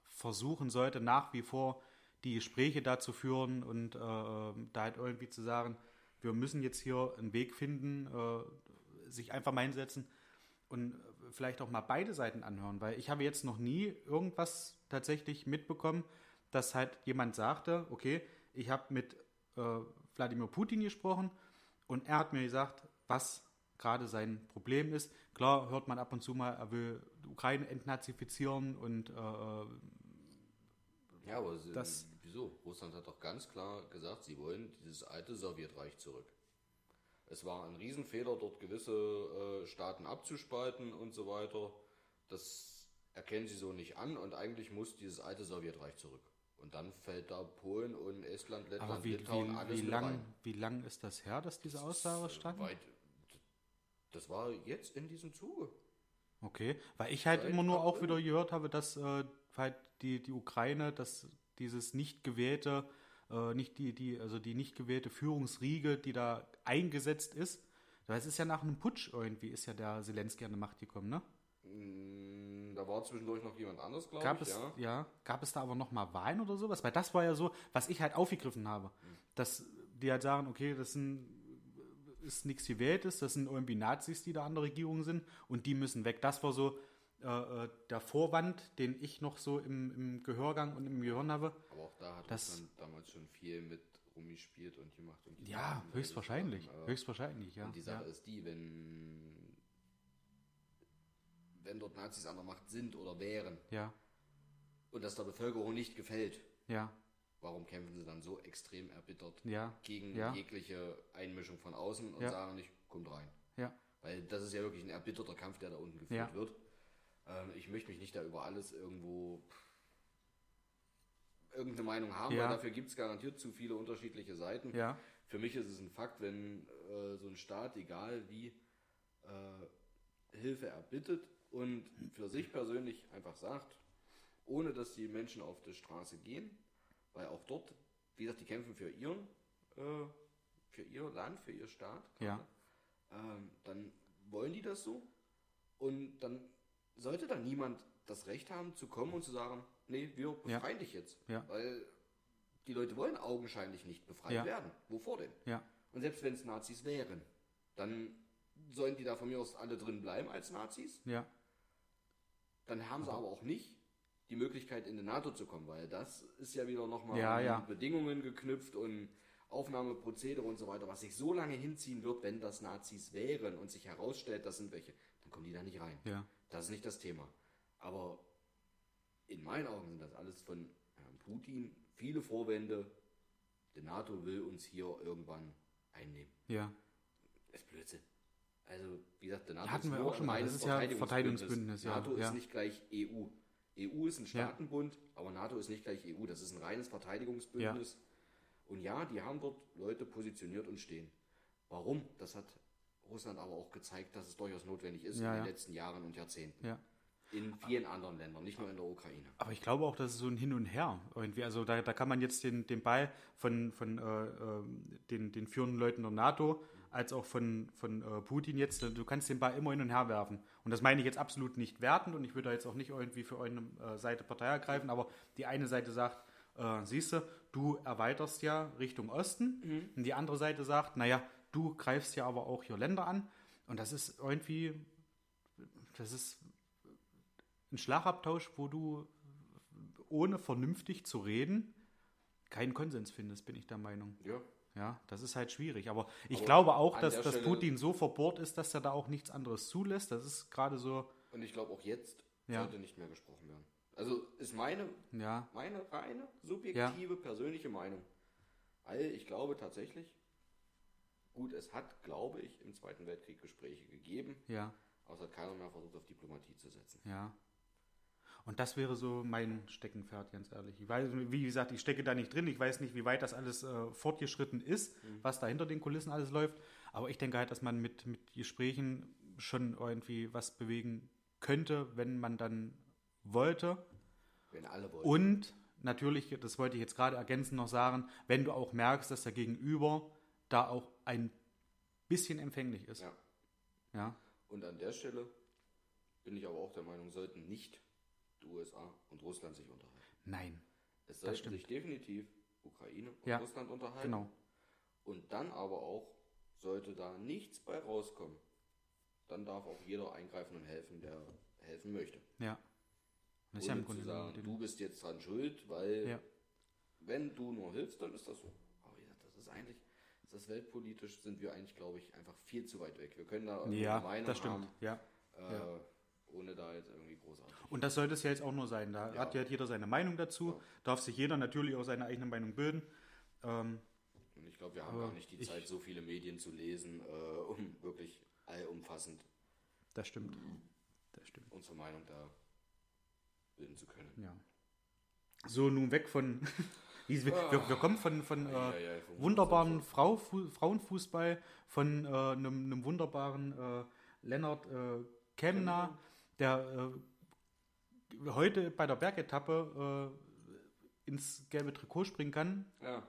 versuchen sollte, nach wie vor die Gespräche dazu führen und äh, da halt irgendwie zu sagen, wir müssen jetzt hier einen Weg finden, äh, sich einfach mal hinsetzen und vielleicht auch mal beide Seiten anhören, weil ich habe jetzt noch nie irgendwas tatsächlich mitbekommen, dass halt jemand sagte, okay, ich habe mit äh, Wladimir Putin gesprochen und er hat mir gesagt, was gerade sein Problem ist. Klar hört man ab und zu mal, er will die Ukraine entnazifizieren und äh, Ja, aber Das- wieso? Russland hat doch ganz klar gesagt, sie wollen dieses alte Sowjetreich zurück. Es war ein Riesenfehler, dort gewisse äh, Staaten abzuspalten und so weiter. Das erkennen sie so nicht an und eigentlich muss dieses alte Sowjetreich zurück. Und dann fällt da Polen und Estland, Aber Lettland, wie, Litauen wie, alles wie, lang, rein. wie lang ist das her, dass diese Aussage stand? weit- Das war jetzt in diesem Zuge. Okay, weil ich halt Seit immer nur auch wieder gehört habe, dass äh, halt die, die Ukraine, dass dieses nicht gewählte, äh, nicht die, die, also die nicht gewählte Führungsriege, die da eingesetzt ist, es ist ja nach einem Putsch irgendwie, ist ja der Zelensky an die Macht gekommen, ne? Mm, Da war zwischendurch noch jemand anders, glaube Gab ich. es, ja. ja. gab es da aber noch mal Wahlen oder sowas? Weil das war ja so, was ich halt aufgegriffen habe. Dass die halt sagen, okay, das sind, ist nichts gewähltes, das sind irgendwie Nazis, die da an der Regierung sind und die müssen weg. Das war so äh, äh, der Vorwand, den ich noch so im, im Gehörgang und im Gehirn habe. Aber auch da hat Das- Russland damals schon viel mit rumgespielt und gemacht. Und die Ja, höchstwahrscheinlich. äh, Höchstwahrscheinlich, ja. Und die Sache ja. ist die, wenn, wenn dort Nazis an der Macht sind oder wären Ja, und das der Bevölkerung nicht gefällt, ja, warum kämpfen sie dann so extrem erbittert ja, gegen jegliche Einmischung von außen und sagen nicht, kommt rein. ja, Weil das ist ja wirklich ein erbitterter Kampf, der da unten geführt wird. Ähm, ich möchte mich nicht da über alles irgendwo irgendeine Meinung haben, Ja. weil dafür gibt es garantiert zu viele unterschiedliche Seiten. ja, Für mich ist es ein Fakt, wenn äh, so ein Staat, egal wie, äh, Hilfe erbittet und für sich persönlich einfach sagt, ohne dass die Menschen auf die Straße gehen, weil auch dort, wie gesagt, die kämpfen für ihren, äh, für ihr Land, für ihr Staat, Ja. ähm, dann wollen die das so und dann sollte da niemand das Recht haben zu kommen und zu sagen, nee, wir Ja. befreien dich jetzt, Ja. weil die Leute wollen augenscheinlich nicht befreit Ja. werden. Wovor denn? ja, Und selbst wenn es Nazis wären, dann sollen die da von mir aus alle drin bleiben als Nazis. ja, Dann haben sie aber auch nicht die Möglichkeit, in die NATO zu kommen, weil das ist ja wieder nochmal Ja, an ja. Bedingungen geknüpft und Aufnahmeprozedere und so weiter, was sich so lange hinziehen wird, wenn das Nazis wären und sich herausstellt, das sind welche, dann kommen die da nicht rein. ja, Das ist nicht das Thema. Aber in meinen Augen sind das alles von Herrn Putin viele Vorwände. Die NATO will uns hier irgendwann einnehmen. ja. Das ist Blödsinn. Also, wie gesagt, der NATO Hatten ist wir auch schon mal. Das ist ja Verteidigungsbündnis, ja, NATO ja. ist nicht gleich EU. EU ist ein Staatenbund, aber NATO ist nicht gleich EU. Das ist ein reines Verteidigungsbündnis. Und ja, die haben dort Leute positioniert und stehen. Warum? Das hat Russland aber auch gezeigt, dass es durchaus notwendig ist Ja, in ja. den letzten Jahren und Jahrzehnten. ja. In vielen anderen Ländern, nicht nur in der Ukraine. Aber ich glaube auch, dass es so ein Hin und Her irgendwie, also da, da kann man jetzt den, den Ball von, von äh, ähm, den, den führenden Leuten der NATO als auch von, von äh, Putin jetzt, du kannst den Ball immer hin und her werfen. Und das meine ich jetzt absolut nicht wertend und ich würde da jetzt auch nicht irgendwie für eine äh, Seite Partei ergreifen, aber die eine Seite sagt, äh, siehst du, du erweiterst ja Richtung Osten und die andere Seite sagt, naja, du greifst ja aber auch hier Länder an und das ist irgendwie, das ist ein Schlagabtausch, wo du ohne vernünftig zu reden keinen Konsens findest, bin ich der Meinung. Ja. Ja, das ist halt schwierig. Aber ich Aber glaube auch, dass, dass Stelle- Putin so verbohrt ist, dass er da auch nichts anderes zulässt. Das ist gerade so, Und ich glaube, auch jetzt Ja. sollte nicht mehr gesprochen werden. Also ist meine, ja, meine reine, subjektive, persönliche Meinung. Weil ich glaube tatsächlich, gut, es hat, glaube ich, im Zweiten Weltkrieg Gespräche gegeben, ja, aber es hat keiner mehr versucht, auf Diplomatie zu setzen. ja. Und das wäre so mein Steckenpferd, ganz ehrlich. Ich weiß, wie gesagt, ich stecke da nicht drin. Ich weiß nicht, wie weit das alles äh, fortgeschritten ist, was da hinter den Kulissen alles läuft. Aber ich denke halt, dass man mit, mit Gesprächen schon irgendwie was bewegen könnte, wenn man dann wollte. Wenn alle wollen. Und natürlich, das wollte ich jetzt gerade ergänzend noch sagen, wenn du auch merkst, dass der Gegenüber da auch ein bisschen empfänglich ist. Ja. Ja, Und an der Stelle bin ich aber auch der Meinung, sollten nicht die USA und Russland sich unterhalten. nein, Es sollten sich definitiv Ukraine und Ja, Russland unterhalten. genau. Und dann aber auch, sollte da nichts bei rauskommen, dann darf auch jeder eingreifen und helfen, der helfen möchte. Ja. Das ja Ohne im Grunde zu sagen, du bist jetzt dran schuld, weil Ja. wenn du nur hilfst, dann ist das so. Aber wie gesagt, das ist eigentlich, das ist weltpolitisch, sind wir eigentlich, glaube ich, einfach viel zu weit weg. Wir können da Ja, eine Meinung das stimmt. haben, Ja. äh, Ja. ohne da jetzt irgendwie großartig. Und das sollte es ja jetzt auch nur sein. Da Ja. hat ja jeder seine Meinung dazu. Ja. Darf sich jeder natürlich auch seine eigene Meinung bilden. Ähm, Und ich glaube, wir haben gar nicht die ich- Zeit, so viele Medien zu lesen, äh, um wirklich allumfassend das stimmt. Das stimmt. unsere Meinung da bilden zu können. Ja. So, nun weg von. Wir, wir, wir kommen von, von äh, Ja, ja, wunderbaren Frau, Fu, Frauenfußball, von äh, einem, einem wunderbaren äh, Lennart äh, Kemner, der äh, heute bei der Bergetappe ins gelbe Trikot springen kann, Ja.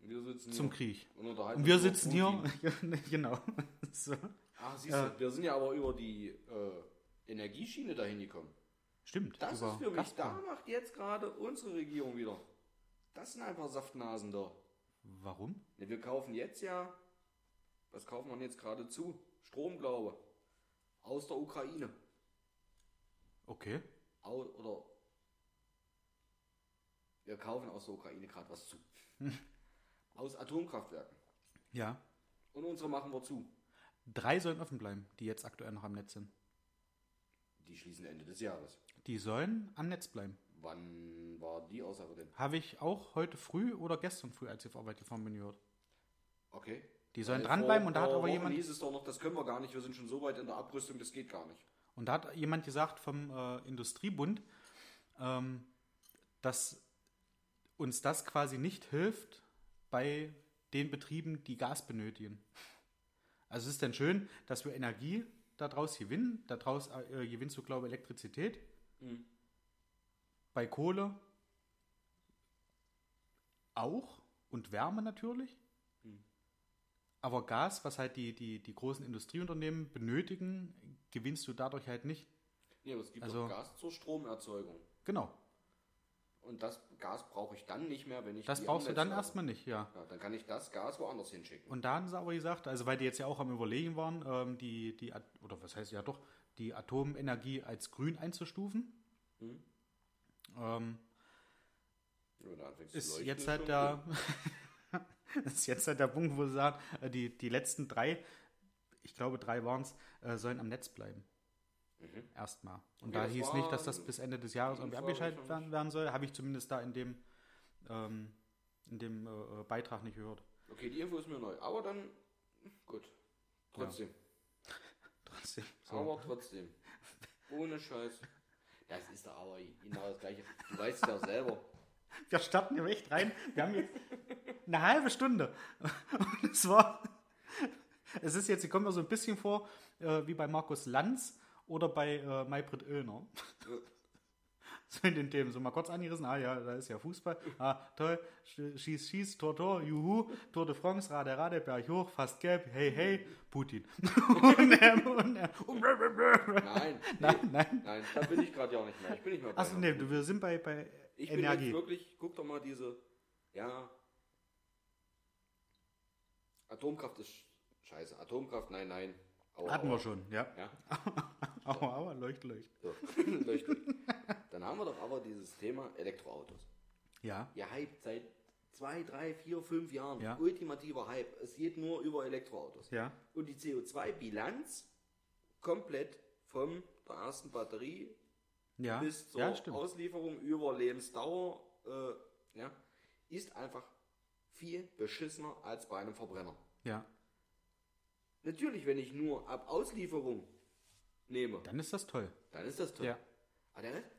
Wir sitzen zum hier Krieg. und Und wir sitzen hier, Putin. genau. So. Ah, siehst du, wir sind ja aber über die Energieschiene dahin gekommen. Stimmt. Das ist für mich, Gazprom. da macht jetzt gerade unsere Regierung wieder. Das sind einfach Saftnasen da. Warum? Ne, wir kaufen jetzt ja, was kaufen wir jetzt gerade zu? Strom, glaube Aus der Ukraine. Okay. Au, oder wir kaufen aus der Ukraine gerade was zu. Aus Atomkraftwerken. Ja. Und unsere machen wir zu. Drei sollen offen bleiben, die jetzt aktuell noch am Netz sind. Die schließen Ende des Jahres. Die sollen am Netz bleiben. Wann war die Aussage denn? Habe ich auch heute früh oder gestern früh, als ich auf Arbeit gefahren bin, gehört. Okay. Die sollen Weil dranbleiben vor und da hat aber jemand- hieß es doch noch, das können wir gar nicht, wir sind schon so weit in der Abrüstung, das geht gar nicht. Und da hat jemand gesagt vom äh, Industriebund, ähm, dass uns das quasi nicht hilft bei den Betrieben, die Gas benötigen. Also es ist dann schön, dass wir Energie daraus gewinnen. Daraus äh, gewinnst du, glaube ich, Elektrizität. Mhm. Bei Kohle auch und Wärme natürlich. Mhm. Aber Gas, was halt die, die, die großen Industrieunternehmen benötigen, gewinnst du dadurch halt nicht. Nee, aber es gibt Also- doch Gas zur Stromerzeugung. Genau. Und das Gas brauche ich dann nicht mehr, wenn ich Das brauchst du dann habe. erstmal nicht, ja. Ja, dann kann ich das Gas woanders hinschicken. Und da haben sie aber gesagt, also weil die jetzt ja auch am Überlegen waren, ähm, die, die, oder was heißt ja doch, die Atomenergie als grün einzustufen. Mhm. Ähm, ist jetzt halt der, ist jetzt halt der Punkt, wo sie sagen, äh, die, die letzten drei, ich glaube drei waren es, äh, sollen am Netz bleiben. Mhm. Erstmal. Und Okay, da hieß nicht, dass das bis Ende des Jahres irgendwie abgeschaltet werden, werden soll. Habe ich zumindest da in dem, ähm, in dem äh, äh, Beitrag nicht gehört. Okay, die Info ist mir neu. Aber dann, gut. Trotzdem. Trotzdem. So. Aber trotzdem. Ohne Scheiß. Das ist doch aber genau das Gleiche. Du weißt ja selber. Wir starten hier echt rein. Wir haben jetzt eine halbe Stunde. Und es war. Es ist jetzt, sie kommen mir so ein bisschen vor, äh, wie bei Markus Lanz oder bei äh, Maybrit Oehner. So in den Themen. So mal kurz angerissen. Ah ja, da ist ja Fußball. Ah, toll. Sch- Schieß, schieß, Tor, Tor, juhu. Tour de France, Rade, Rade, Berg hoch, fast gelb. Hey, hey, Putin. und, ähm, und, äh, Nein, nee, nein, nein. nein, da bin ich gerade ja auch nicht mehr. Ich bin nicht mehr bei Achso, nee, wir sind bei, bei Ich bin Energie. jetzt wirklich, guck doch mal diese, ja, Atomkraft ist scheiße. Atomkraft, nein, nein. Aua, Hatten aua. wir schon, ja. Ja, Aua, aua, leucht, leucht. so. Leuchtet. Dann haben wir doch aber dieses Thema Elektroautos. Ja, Ihr hypt seit zwei, drei, vier, fünf Jahren. Ja. Ultimativer Hype. Es geht nur über Elektroautos. ja. Und die CO2-Bilanz komplett von der ersten Batterie Ja, bis zur ja. Auslieferung über Lebensdauer äh, ja, ist einfach viel beschissener als bei einem Verbrenner. Ja, Natürlich, wenn ich nur ab Auslieferung nehme, dann ist das toll. dann ist das toll. Ja.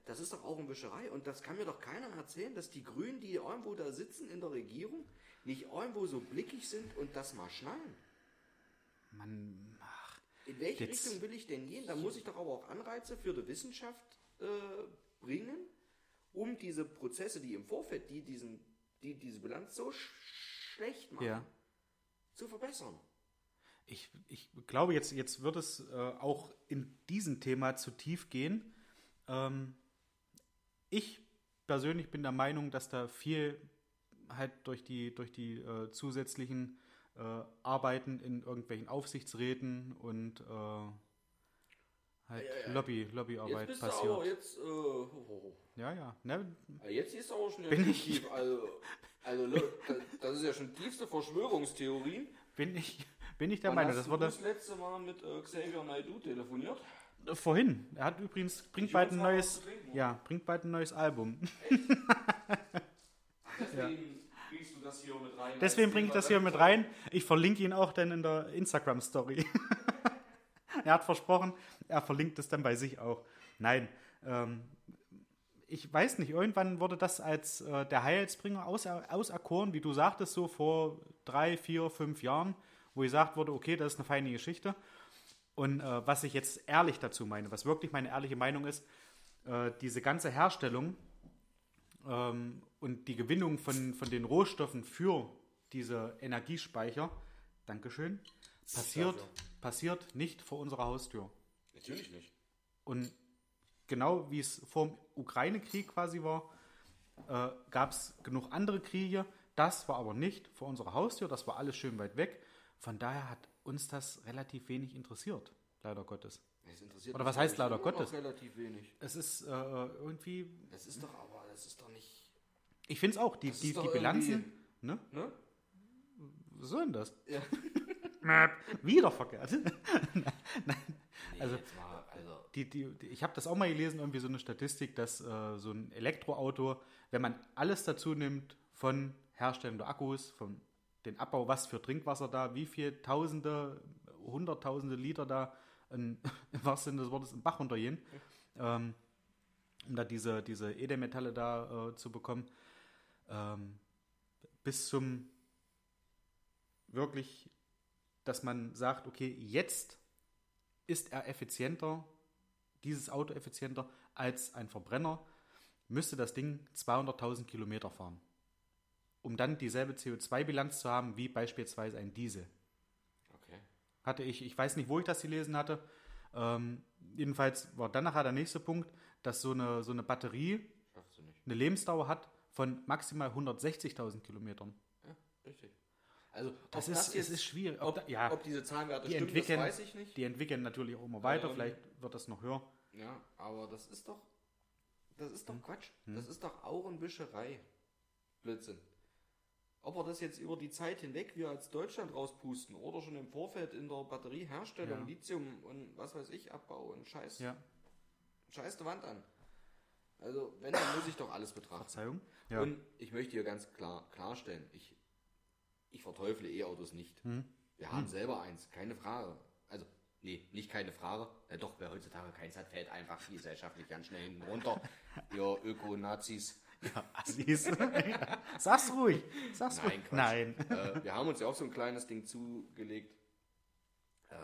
Das ist doch auch eine Wischerei und das kann mir doch keiner erzählen, dass die Grünen, die irgendwo da sitzen in der Regierung, nicht irgendwo so blickig sind und das mal schnallen. Man, ach, In welche Jetzt- Richtung will ich denn gehen? Da muss ich doch aber auch Anreize für die Wissenschaft äh, bringen, um diese Prozesse, die im Vorfeld, die, diesen, die diese Bilanz so sch schlecht machen, ja. zu verbessern. Ich, ich glaube, jetzt, jetzt wird es äh, auch in diesem Thema zu tief gehen. Ähm, ich persönlich bin der Meinung, dass da viel halt durch die, durch die äh, zusätzlichen äh, Arbeiten in irgendwelchen Aufsichtsräten und äh, halt Ja, ja. Lobby, Jetzt Lobbyarbeit du passiert. aber jetzt, äh, ho. Ja, ja. Ne? Ja, jetzt ist aber schon Bin ich- tief. Also, also das ist ja schon tiefste Verschwörungstheorien. Bin ich, bin ich der Wann Meinung, hast das wurde das letzte Mal mit äh, Xavier Naidoo telefoniert? Vorhin. Er hat übrigens, bringt bald ein neues, ja, bringt bald ein neues Album. Deswegen bringst du das hier mit rein. Deswegen bringe ich das hier mit rein. Ich verlinke ihn auch dann in der Instagram-Story. er hat versprochen, er verlinkt es dann bei sich auch. Nein, ähm, ich weiß nicht, irgendwann wurde das als äh, der Heilsbringer aus, auserkoren, wie du sagtest, so vor drei, vier, fünf Jahren, wo gesagt wurde, okay, das ist eine feine Geschichte. Und äh, was ich jetzt ehrlich dazu meine, was wirklich meine ehrliche Meinung ist, äh, diese ganze Herstellung ähm, und die Gewinnung von, von den Rohstoffen für diese Energiespeicher, Dankeschön, passiert, Dafür. passiert nicht vor unserer Haustür. Natürlich nicht. Und genau wie es vor dem Ukraine-Krieg quasi war, äh, gab es genug andere Kriege. Das war aber nicht vor unserer Haustür, das war alles schön weit weg. Von daher hat uns das relativ wenig interessiert, leider Gottes. Es interessiert Oder was heißt leider Gottes? relativ wenig. Es ist äh, irgendwie, Das ist doch aber, das ist doch nicht. ich finde es auch, die, die, die Bilanzen, ne? Ne? Was soll denn das? Ja. Wieder verkehrt. Nee, Also- mal, also. Die, die, die, ich habe das auch mal gelesen, irgendwie so eine Statistik, dass äh, so ein Elektroauto, wenn man alles dazu nimmt von Herstellung der Akkus, von den Abbau, was für Trinkwasser da, wie viel Tausende, Hunderttausende Liter da, in, im wahrsten Sinne des Wortes, im Bach runtergehen, ähm, um da diese, diese Edelmetalle da äh, zu bekommen, ähm, bis zum wirklich, dass man sagt, okay, jetzt ist er effizienter, dieses Auto effizienter als ein Verbrenner, müsste das Ding 200.000 Kilometer fahren, um dann dieselbe CO2-Bilanz zu haben wie beispielsweise ein Diesel. Okay. Hatte ich, ich weiß nicht, wo ich das gelesen hatte. Ähm, jedenfalls war dann nachher der nächste Punkt, dass so eine, so eine Batterie eine Lebensdauer hat von maximal 160.000 Kilometern. Ja, richtig. Also, Das ist, es ist schwierig. ob, Ob, da- ja, ob diese Zahlenwerte die stimmen, entwickeln, das weiß ich nicht. die entwickeln natürlich auch immer weiter. Ähm, Vielleicht wird das noch höher. Ja, aber das ist doch. Das ist doch Hm. Quatsch. Das ist doch auch ein Wischerei. Blödsinn. Ob wir das jetzt über die Zeit hinweg wir als Deutschland rauspusten oder schon im Vorfeld in der Batterieherstellung, Ja. Lithium und was weiß ich, Abbau und Scheiß, Ja, Scheiß die Wand an. Also, wenn, dann muss ich doch alles betrachten. Verzeihung. Ja. Und ich möchte hier ganz klar klarstellen, ich, ich verteufle E-Autos nicht. Hm. Wir haben selber eins, keine Frage. Also, nee, nicht keine Frage. Ja, doch, wer heutzutage keins hat, fällt einfach gesellschaftlich ganz schnell hinten runter. Ihr Öko-Nazis. Ja, Assis. Sag's ruhig. Sag's Nein, ruhig. Quatsch. Nein. äh, wir haben uns ja auch so ein kleines Ding zugelegt. Äh,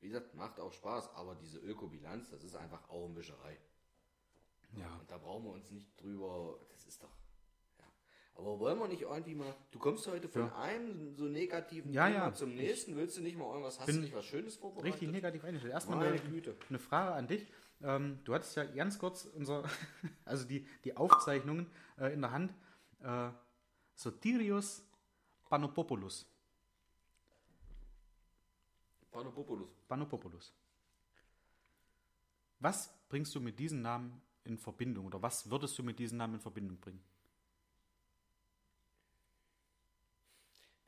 wie gesagt, macht auch Spaß, aber diese Ökobilanz, das ist einfach Augenwischerei. Ja. Und da brauchen wir uns nicht drüber. Das ist doch. Ja. Aber wollen wir nicht irgendwie mal. Du kommst heute von Ja. einem so negativen Ja, Thema ja. zum nächsten. Willst du nicht mal irgendwas? Hast du nicht was Schönes vorbereitet? Richtig negativ eingestellt. Erstmal eine, Güte. eine Frage an dich. Ähm, du hattest ja ganz kurz unser, also die, die Aufzeichnungen äh, in der Hand. Äh, Sotirios Panopopoulos. Panopopoulos. Panopopoulos. Was bringst du mit diesem Namen in Verbindung oder was würdest du mit diesem Namen in Verbindung bringen?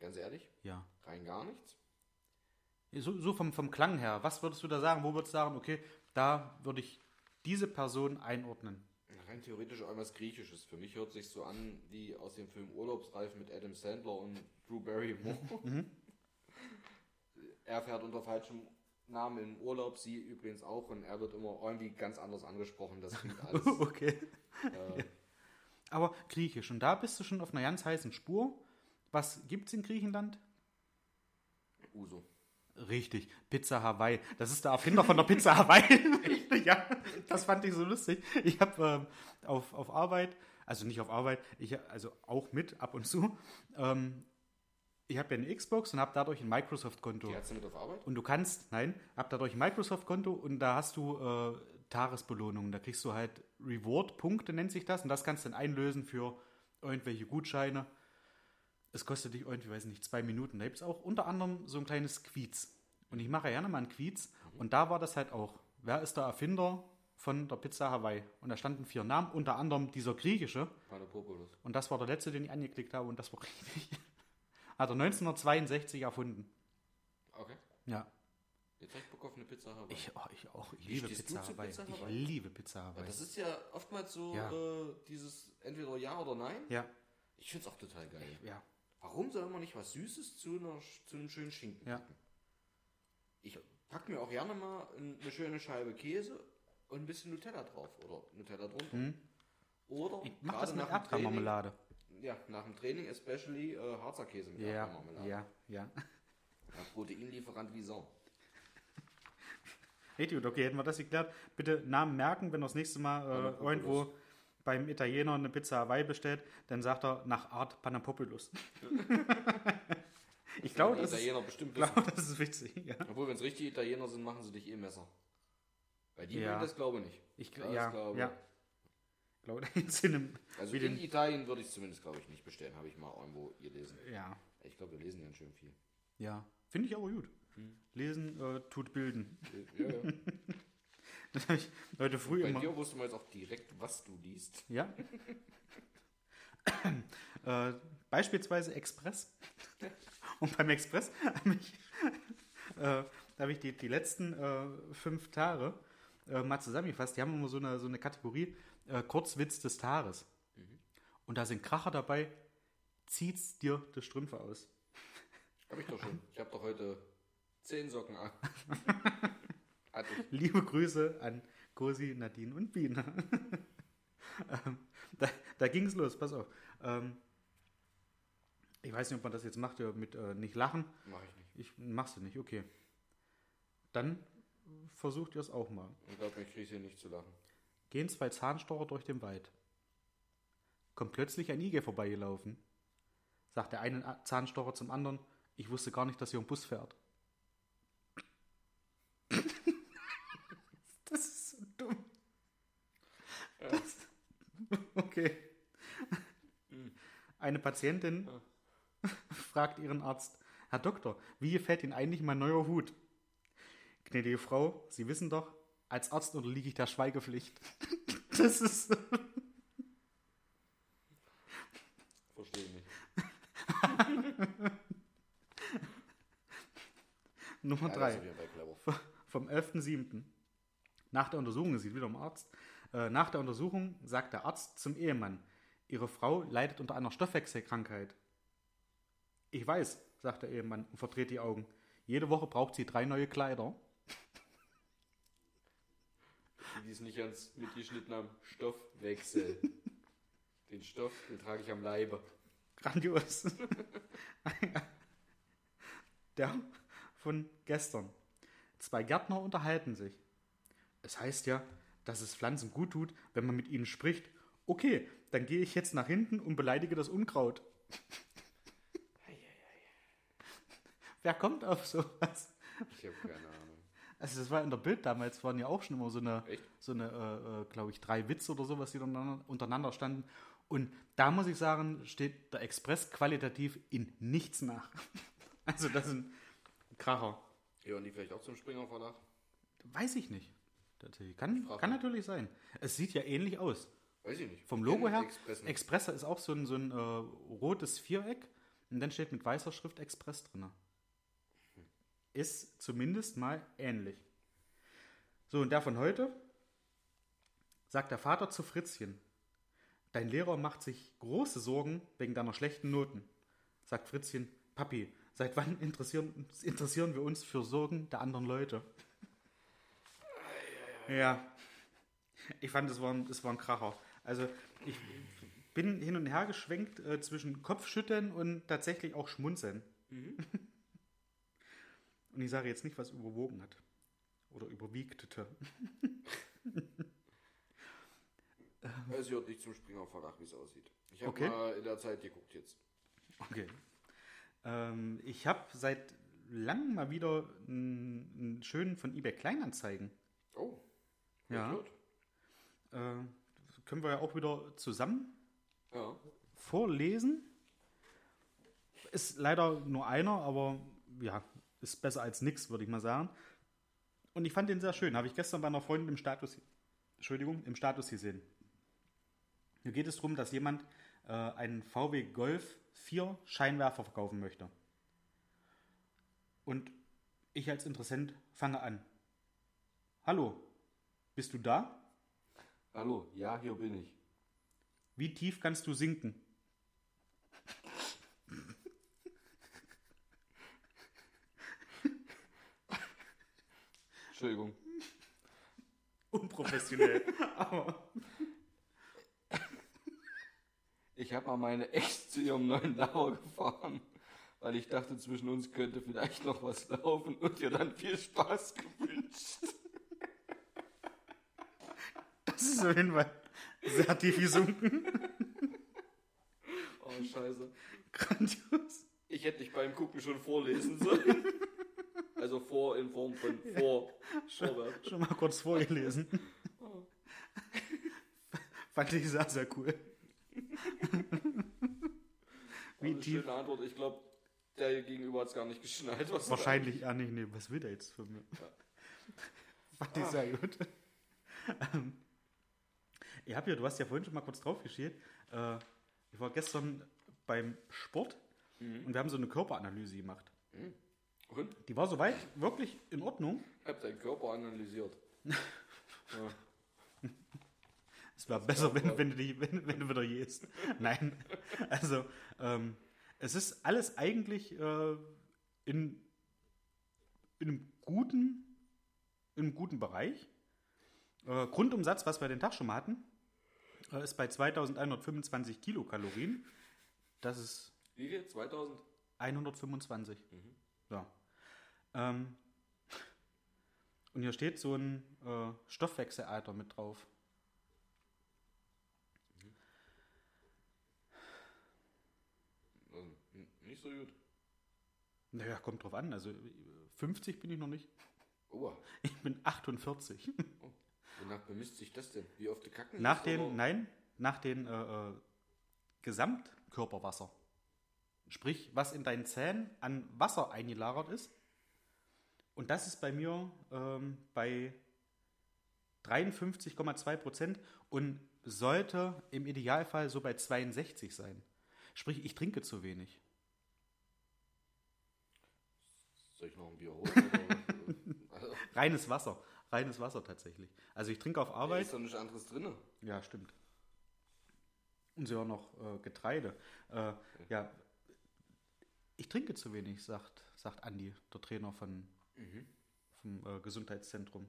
Ganz ehrlich, Ja. rein gar nichts. So, so vom, vom Klang her, was würdest du da sagen? Wo würdest du sagen, okay, da würde ich diese Person einordnen? Rein theoretisch irgendwas Griechisches. Für mich hört sich so an wie aus dem Film Urlaubsreif mit Adam Sandler und Drew Barrymore. Mhm. Er fährt unter falschem Namen in Urlaub, sie übrigens auch, und er wird immer irgendwie ganz anders angesprochen. Das klingt alles. okay. äh, Aber Griechisch, und da bist du schon auf einer ganz heißen Spur. Was gibt's in Griechenland? Uso. Richtig, Pizza Hawaii. Das ist der Erfinder von der Pizza Hawaii. Ja. Das fand ich so lustig. Ich habe ähm, auf, auf Arbeit, also nicht auf Arbeit, ich, also auch mit ab und zu, ähm, ich habe ja eine Xbox und habe dadurch ein Microsoft-Konto. Die hat sie mit auf Arbeit? Und du kannst, nein, hab dadurch ein Microsoft-Konto und da hast du äh, Tagesbelohnungen. Da kriegst du halt Reward-Punkte, nennt sich das. Und das kannst du dann einlösen für irgendwelche Gutscheine. Es kostet dich irgendwie, weiß nicht, zwei Minuten. Da gibt es auch unter anderem so ein kleines Quiz. Und ich mache gerne mal einen Quiz. Und da war das halt auch. Wer ist der Erfinder von der Pizza Hawaii? Und da standen vier Namen, unter anderem dieser griechische. Panopopoulos. Und das war der letzte, den ich angeklickt habe. Und das war richtig. Hat er 1962 erfunden. Okay. Ja. Jetzt hab ich Bock auf eine Pizza Hawaii. Ich, oh, ich auch. Ich Wie liebe Pizza Hawaii. Pizza Ich Hawaii? liebe Pizza Hawaii. das ist ja oftmals so Ja. äh, dieses entweder ja oder nein. Ja, Ich find's auch total geil. ja. Warum soll man nicht was Süßes zu, einer, zu einem schönen Schinken Ja. packen? Ich pack mir auch gerne mal ein- eine schöne Scheibe Käse und ein bisschen Nutella drauf oder Nutella drunter. Hm. Oder Ich mach gerade das mit Erdbeermarmelade. ja, nach dem Training especially äh, Harzer Käse mit Ja, Erdbeermarmelade. ja, ja. Ja, Proteinlieferant wie Sau. Hey, gut, okay, hätten wir das geklärt. Bitte Namen merken, wenn das nächste Mal äh, irgendwo beim Italiener eine Pizza Hawaii bestellt, dann sagt er nach Art Panapopoulos. ich glaube, das, ist- bestimmt glaube, das ist witzig. Ja. Obwohl, wenn es richtige Italiener sind, machen sie dich eh Messer. Bei die Ja. würden das glaube ich nicht. Ich, Das ja, glaube ja. Ich glaube, da geht's in einem, Also wie in den, Italien würde ich es zumindest, glaube ich, nicht bestellen. Habe ich mal irgendwo gelesen. ja, Ich glaube, wir lesen ganz schön viel. ja. Finde ich aber gut. Hm. Lesen äh, tut bilden. Ja, ja. Das habe ich heute früh Bei immer. dir wusste man jetzt auch direkt, was du liest. Ja. äh, beispielsweise Express. Und beim Express habe ich, äh, hab ich die, die letzten äh, fünf Tage äh, mal zusammengefasst. Die haben immer so eine, so eine Kategorie äh, Kurzwitz des Tages. Und da sind Kracher dabei. Zieht's dir die Strümpfe aus. Habe ich doch schon. Ich habe doch heute zehn Socken an. Ich. Liebe Grüße an Cosi, Nadine und Biene. ähm, da da ging es los, pass auf. Ähm, ich weiß nicht, ob man das jetzt macht, ja, mit äh, nicht lachen. Mache ich nicht. Ich machst du nicht, okay. Dann versucht ihr es auch mal. Ich glaube, ich kriege hier nicht zu lachen. Gehen zwei Zahnstocher durch den Wald. Kommt plötzlich ein Igel vorbeigelaufen. Sagt der eine Zahnstocher zum anderen, ich wusste gar nicht, dass hier ein Bus fährt. das ist so dumm. Das, okay. Eine Patientin fragt ihren Arzt, Herr Doktor, wie gefällt Ihnen eigentlich mein neuer Hut? Gnädige Frau, Sie wissen doch, als Arzt unterliege ich der Schweigepflicht. Das ist. Verstehe ich nicht. Nummer Ja, das drei. ist auf jeden Fall clever. Vom 11.07. Nach der Untersuchung, es sieht wieder um Arzt. Äh, nach der Untersuchung sagt der Arzt zum Ehemann, Ihre Frau leidet unter einer Stoffwechselkrankheit. Ich weiß, sagt der Ehemann und verdreht die Augen. Jede Woche braucht sie drei neue Kleider. Die es nicht ans mitgeschnitten haben. Stoffwechsel. Den Stoff, den trage ich am Leibe. Grandios. Der von gestern. Zwei Gärtner unterhalten sich. Es heißt ja, dass es Pflanzen gut tut, wenn man mit ihnen spricht. Okay, dann gehe ich jetzt nach hinten und beleidige das Unkraut. Wer kommt auf sowas? Ich habe keine Ahnung. Also das war in der Bild damals, waren ja auch schon immer so eine, Echt? so eine, äh, äh, glaube ich, drei Witze oder sowas, die untereinander, untereinander standen. Und da muss ich sagen, steht der Express qualitativ in nichts nach. Also das sind Kracher. Gehören die vielleicht auch zum Springer Verlag? Weiß ich nicht. Tatsächlich. Kann, kann natürlich sein. Es sieht ja ähnlich aus. Weiß ich nicht. Vom Logo her, Express nicht. Express ist auch so ein, so ein äh, rotes Viereck und dann steht mit weißer Schrift Express drin. Ist zumindest mal ähnlich. So, und der von heute sagt der Vater zu Fritzchen. Dein Lehrer macht sich große Sorgen wegen deiner schlechten Noten. Sagt Fritzchen, Papi, seit wann interessieren, interessieren wir uns für Sorgen der anderen Leute? Ja, ich fand, es war, ein- es war ein Kracher. Also, ich bin hin und her geschwenkt äh, zwischen Kopfschütteln und tatsächlich auch Schmunzeln. und ich sage jetzt nicht, was überwogen hat. Oder überwiegte. Es gehört nicht zum Springer Verlag, wie es aussieht. Ich habe Okay. mal in der Zeit geguckt jetzt. Okay. Ähm, ich habe seit langem mal wieder einen, einen schönen von eBay Kleinanzeigen. Oh. Ja. Gut. Äh, können wir ja auch wieder zusammen Ja. vorlesen. Ist leider nur einer, aber ja, ist besser als nichts, würde ich mal sagen. Und ich fand den sehr schön. Habe ich gestern bei einer Freundin im Status, Entschuldigung, im Status gesehen. Hier geht es darum, dass jemand äh, einen VW Golf 4 Scheinwerfer verkaufen möchte. Und ich als Interessent fange an. Hallo, bist du da? Hallo, ja, hier bin ich. Wie tief kannst du sinken? Entschuldigung. Unprofessionell. Aber Ich habe mal meine Ex zu ihrem neuen Lauer gefahren, weil ich dachte, zwischen uns könnte vielleicht noch was laufen und ihr dann viel Spaß gewünscht. Ist auf jeden Fall sehr tief gesunken. Oh, scheiße. Grandios. Ich hätte dich beim Gucken schon vorlesen sollen. Also vor in Form von vor. Vorwärts. Schon mal kurz vorgelesen. Fand ich sehr, sehr cool. Wie eine schöne Antwort. Ich glaube, der Gegenüber hat es gar nicht geschnallt. Was Wahrscheinlich, ja nicht, nee, was will der jetzt von mir? Fand ich sehr gut. Ähm, ich habe ja, du hast ja vorhin schon mal kurz drauf geschielt. Äh, ich war gestern beim Sport und wir haben so eine Körperanalyse gemacht. Und? Die war soweit wirklich in Ordnung. Ich habe deinen Körper analysiert. ja. Es wäre besser, wenn, wenn, du die, wenn, wenn du wieder gehst. Nein. Also, ähm, es ist alles eigentlich äh, in, in, einem guten, in einem guten Bereich. Äh, Grundumsatz, was wir den Tag schon mal hatten, ist bei 2125 Kilokalorien. Das ist Wie viel? 2000? 125. Ja. Ähm, und hier steht so ein äh, Stoffwechselalter mit drauf. Also, nicht so gut. Naja, kommt drauf an. Also äh, 50 bin ich noch nicht. Oh, Ich bin 48. wonach bemisst sich das denn? Wie oft du kacken nach oder? nein, nach den äh, äh, Gesamtkörperwasser. Sprich, was in deinen Zähnen an Wasser eingelagert ist. Und das ist bei mir ähm, bei 53,2 Prozent und sollte im Idealfall so bei 62 sein. Sprich, ich trinke zu wenig. Soll ich noch ein Bier holen? Reines Wasser. Reines Wasser tatsächlich. Also ich trinke auf da Arbeit. ist doch nichts anderes drin. Ja, stimmt. Und sie auch noch äh, Getreide. Äh, ja, ich trinke zu wenig, sagt, sagt Andi, der Trainer von, vom äh, Gesundheitszentrum.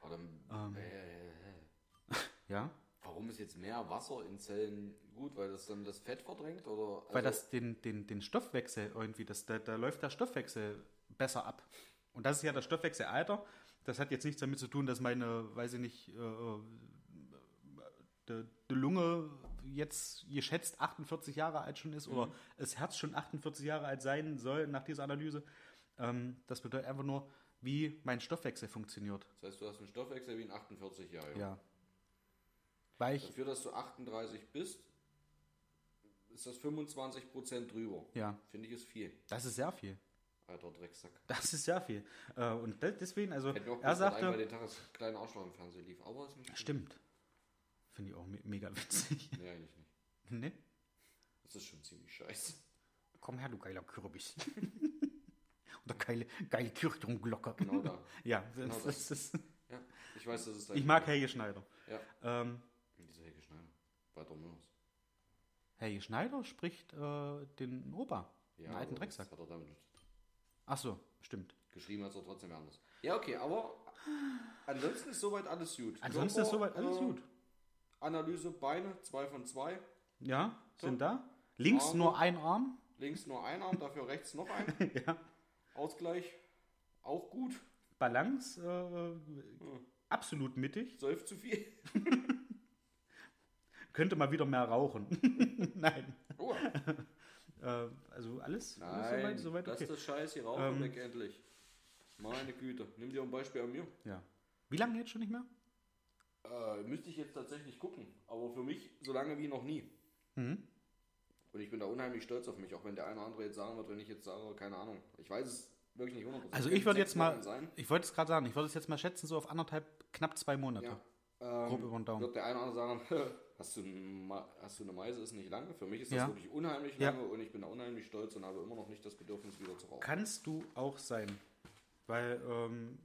Aber dann, äh, äh, äh. Ja, Warum ist jetzt mehr Wasser in Zellen gut? Weil das dann das Fett verdrängt? Oder? weil Also, das den, den, den Stoffwechsel irgendwie, das, da, da läuft der Stoffwechsel besser ab. Und das ist ja das Stoffwechselalter. Das hat jetzt nichts damit zu tun, dass meine, weiß ich nicht, äh, äh, die, Lunge jetzt geschätzt 48 Jahre alt schon ist oder das Herz schon 48 Jahre alt sein soll nach dieser Analyse. Ähm, das bedeutet einfach nur, wie mein Stoffwechsel funktioniert. Das heißt, du hast einen Stoffwechsel wie ein 48 Jahre. Ja. Weil ich, Dafür, dass du 38 bist, ist das 25% drüber. ja, Finde ich ist viel. das ist sehr viel. Alter Drecksack. Das ist sehr viel. Äh, und de- deswegen, also, er gewusst, dass einmal sagte, den Tag das kleine Arschloch im Fernsehen lief. Aber ist nicht stimmt. Finde ich auch me mega witzig. Nee, eigentlich nicht. ne? Das ist schon ziemlich scheiße. Komm her, du geiler Kürbis. Oder geile, geile Kirchturmglocke. Genau da. Ja, das, Genau das, ist, Ja, ich weiß, das ist ich mag Helge Schneider. Ja, Ähm, dieser Helge Schneider. Weiter Müllers. Helge Schneider spricht äh, den Opa, Ja, den alten Drecksack. Das hat er damit. Ach so, stimmt. Geschrieben hat er trotzdem anders. Ja, okay, aber ansonsten ist soweit alles gut. Ansonsten ist soweit alles äh, gut. Analyse, Beine, 2 von 2. Ja, sind da. Links Arme. nur ein Arm. Links nur ein Arm, dafür rechts noch ein. ja. Ausgleich, auch gut. Balance, äh, absolut mittig. Säuft zu viel. Könnte mal wieder mehr rauchen. Nein. Oh, Äh, also alles, alles nein, soweit, soweit das okay. ist das Scheiß, hier rauchen Ähm. weg endlich. Meine Güte, nimm dir ein Beispiel an mir. Ja. Wie lange jetzt schon nicht mehr? Äh, müsste ich jetzt tatsächlich gucken, aber für mich so lange wie noch nie. Mhm. Und ich bin da unheimlich stolz auf mich, auch wenn der eine oder andere jetzt sagen wird, wenn ich jetzt sage, keine Ahnung. Ich weiß es wirklich nicht 100%. Also ich würde jetzt mal, Sein. ich wollte es gerade sagen, ich würde es jetzt mal schätzen, so auf anderthalb, knapp zwei Monate. Ja. Grob Ähm, über den Daumen. wird der eine oder andere sagen, hast du, hast du eine Meise, ist nicht lange. Für mich ist das Ja. wirklich unheimlich Ja. lange und ich bin da unheimlich stolz und habe immer noch nicht das Bedürfnis, wieder zu rauchen. Kannst du auch sein. Weil ähm,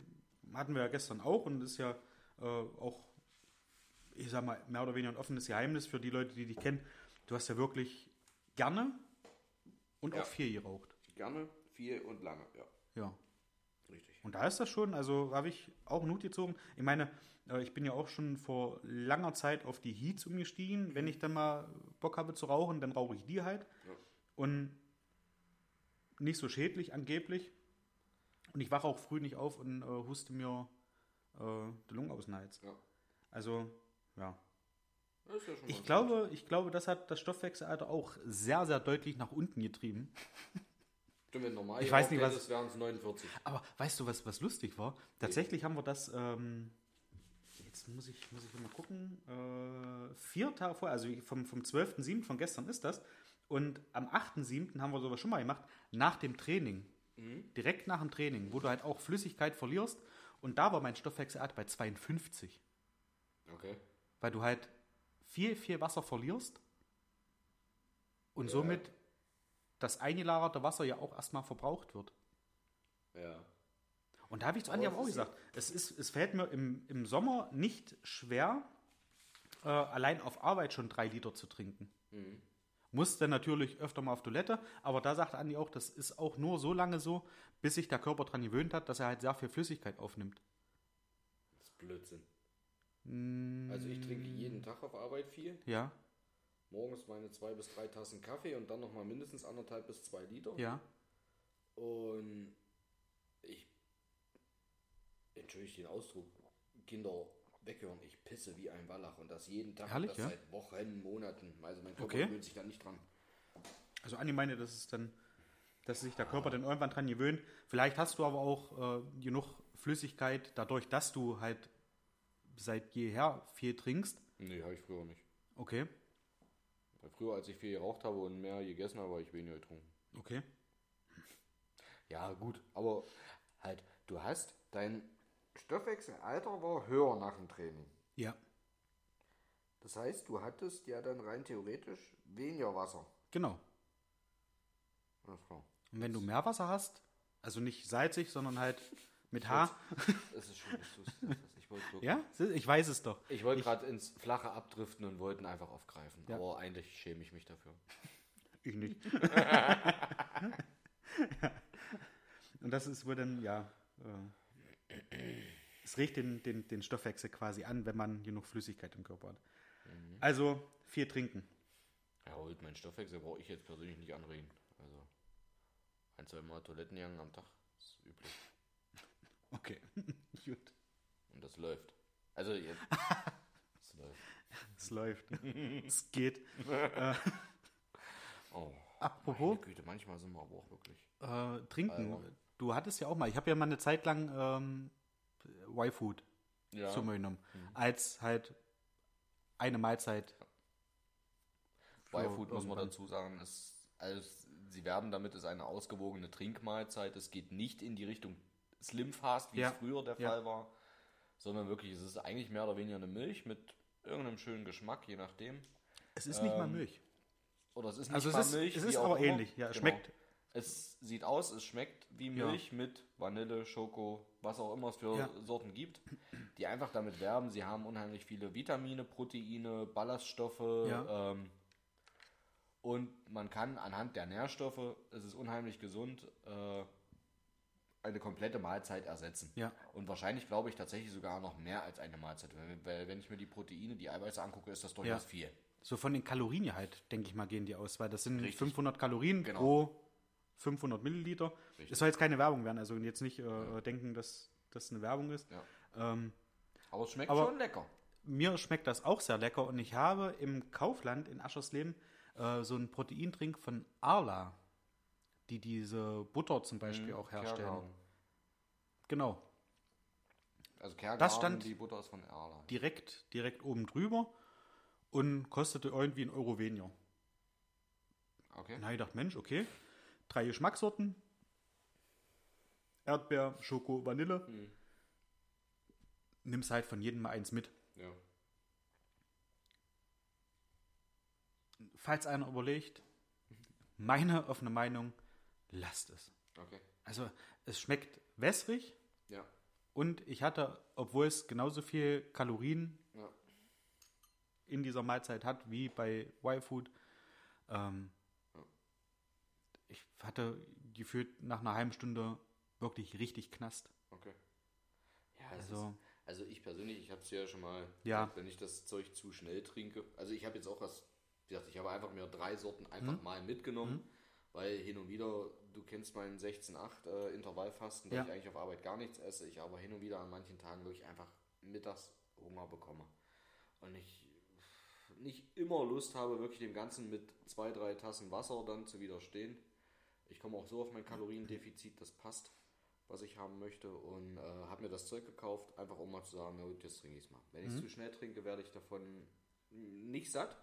hatten wir ja gestern auch und ist ja äh, auch, ich sag mal, mehr oder weniger ein offenes Geheimnis für die Leute, die dich kennen. Du hast ja wirklich gerne und Ja. auch viel geraucht. Gerne, viel und lange, ja. Ja. Richtig. Und da ist das schon, also habe ich auch Nut gezogen. Ich meine, äh, ich bin ja auch schon vor langer Zeit auf die Heats umgestiegen. Wenn ich dann mal Bock habe zu rauchen, dann rauche ich die halt. Ja. Und nicht so schädlich angeblich. Und ich wache auch früh nicht auf und äh, huste mir äh, die Lungen aus dem Hals. Ja. Also, ja. Ja Ich glaube, ich glaube, das hat das Stoffwechselalter auch sehr, sehr deutlich nach unten getrieben. Stimmt, wenn normal Ich weiß nicht, was- wären es 49. Aber weißt du, was, was lustig war? Tatsächlich haben wir das, ähm, jetzt muss ich, muss ich mal gucken, äh, vier Tage vorher, also vom, vom 12.07. von gestern ist das. Und am 8.07. haben wir sowas schon mal gemacht, nach dem Training. Direkt nach dem Training, wo du halt auch Flüssigkeit verlierst. Und da war mein Stoffwechselart bei 52. Okay. Weil du halt viel, viel Wasser verlierst und Ja. somit das eingelagerte Wasser ja auch erstmal verbraucht wird. Ja. Und da habe ich zu aber auch gesagt, es, ist, es fällt mir im, im Sommer nicht schwer, äh, allein auf Arbeit schon drei Liter zu trinken. Mhm. Muss dann natürlich öfter mal auf Toilette, aber da sagt Andi auch, das ist auch nur so lange so, bis sich der Körper daran gewöhnt hat, dass er halt sehr viel Flüssigkeit aufnimmt. Das ist Blödsinn. Mm, Also ich trinke jeden Tag auf Arbeit viel. Ja, Morgens meine zwei bis drei Tassen Kaffee und dann nochmal mindestens anderthalb bis zwei Liter. ja. Und ich, entschuldige den Ausdruck, Kinder weghören, ich pisse wie ein Wallach und das jeden Tag Herrlich, das ja? seit Wochen, Monaten. Also mein Körper Okay. gewöhnt sich da nicht dran. Also Andi meinte, dass es dann, dass sich der Körper dann irgendwann dran gewöhnt. Vielleicht hast du aber auch äh, genug Flüssigkeit, dadurch, dass du halt seit jeher viel trinkst. Nee, habe ich früher nicht. Okay, Weil Früher, als ich viel geraucht habe und mehr gegessen habe, habe ich weniger getrunken. okay. Ja, gut, aber halt, du hast dein Stoffwechselalter war höher nach dem Training. Ja, Das heißt, du hattest ja dann rein theoretisch weniger Wasser. genau. Alles klar. Und wenn du Meerwasser hast, also nicht salzig, sondern halt mit H. Es ist schön, dass du wollte Ja, ich weiß es doch. Ich wollte gerade ins Flache abdriften und wollten einfach aufgreifen. Ja. Aber eigentlich schäme ich mich dafür. Ich nicht. Und das ist wohl dann, ja, äh, es regt den, den, den Stoffwechsel quasi an, wenn man genug Flüssigkeit im Körper hat. Also viel trinken. Ja, holt mein Stoffwechsel brauche ich jetzt persönlich nicht anregen. Also ein, zwei Mal Toilettengang am Tag ist üblich. Okay, gut. Und das läuft. Also jetzt. Es läuft. Es läuft. es geht. Oh. Apropos Meine Güte, manchmal sind wir aber auch wirklich. äh, trinken. Albern. Du hattest ja auch mal, ich habe ja mal eine Zeit lang ähm, Y-Food Ja. zu mir genommen. Als halt eine Mahlzeit. Y-Food muss man dazu sagen, ist, also sie werben damit, ist eine ausgewogene Trinkmahlzeit. Es geht nicht in die Richtung Slim Fast, wie Ja, es früher der ja. Fall war, sondern wirklich, es ist eigentlich mehr oder weniger eine Milch mit irgendeinem schönen Geschmack, je nachdem. Es ist nicht mal Ähm, Milch. Oder es ist nicht Also es mal ist- Milch. es ist auch aber ähnlich, ja, es schmeckt. Es sieht aus, es schmeckt wie Ja. Milch mit Vanille, Schoko, was auch immer es für Ja. Sorten gibt, die einfach damit werben, sie haben unheimlich viele Vitamine, Proteine, Ballaststoffe Ja. ähm, und man kann anhand der Nährstoffe, es ist unheimlich gesund, äh, eine komplette Mahlzeit ersetzen. Ja. Und wahrscheinlich glaube ich tatsächlich sogar noch mehr als eine Mahlzeit, weil, weil wenn ich mir die Proteine, die Eiweiße angucke, ist das durchaus Ja. viel. So von den Kalorien halt, denke ich mal, gehen die aus, weil das sind Richtig. 500 Kalorien Genau. pro 500 Milliliter. Richtig. Es soll jetzt keine Werbung werden, also jetzt nicht äh, denken, dass das eine Werbung ist. Ja. Ähm, Aber es schmeckt Aber- schon lecker. mir schmeckt das auch sehr lecker und ich habe im Kaufland in Aschersleben äh, so einen Proteintrink von Arla, die diese Butter zum Beispiel auch herstellen. Kergarten. Genau, Also Kergarten, Das stand- die Butter ist von Erla. direkt, direkt oben drüber und kostete irgendwie einen Euro weniger. Okay. Dann habe ich gedacht, Mensch, okay, drei Geschmackssorten. Erdbeer, Schoko, Vanille. Mhm. Nimmst halt von jedem mal eins mit. Ja. Falls einer überlegt, meine offene Meinung, lasst es. Okay. Also es schmeckt wässrig Ja. und ich hatte, obwohl es genauso viel Kalorien Ja. in dieser Mahlzeit hat wie bei Y-Food, ähm, ich hatte gefühlt nach einer halben Stunde wirklich richtig knast. Okay. Ja, Also- also, ist, also ich persönlich, ich habe es ja schon mal Ja. gesagt, wenn ich das Zeug zu schnell trinke. Also ich habe jetzt auch was, wie gesagt, ich habe einfach mir drei Sorten einfach Mhm. mal mitgenommen, weil hin und wieder, du kennst meinen 16-8 äh, Intervallfasten, da Ja. ich eigentlich auf Arbeit gar nichts esse, ich aber hin und wieder an manchen Tagen wirklich einfach mittags Hunger bekomme. Und ich nicht immer Lust habe, wirklich dem Ganzen mit zwei, drei Tassen Wasser dann zu widerstehen. Ich komme auch so auf mein Kaloriendefizit, das passt, was ich haben möchte. Und äh, habe mir das Zeug gekauft, einfach um mal zu sagen, na gut, jetzt trinke ich es mal. Wenn ich es zu schnell trinke, werde ich davon nicht satt.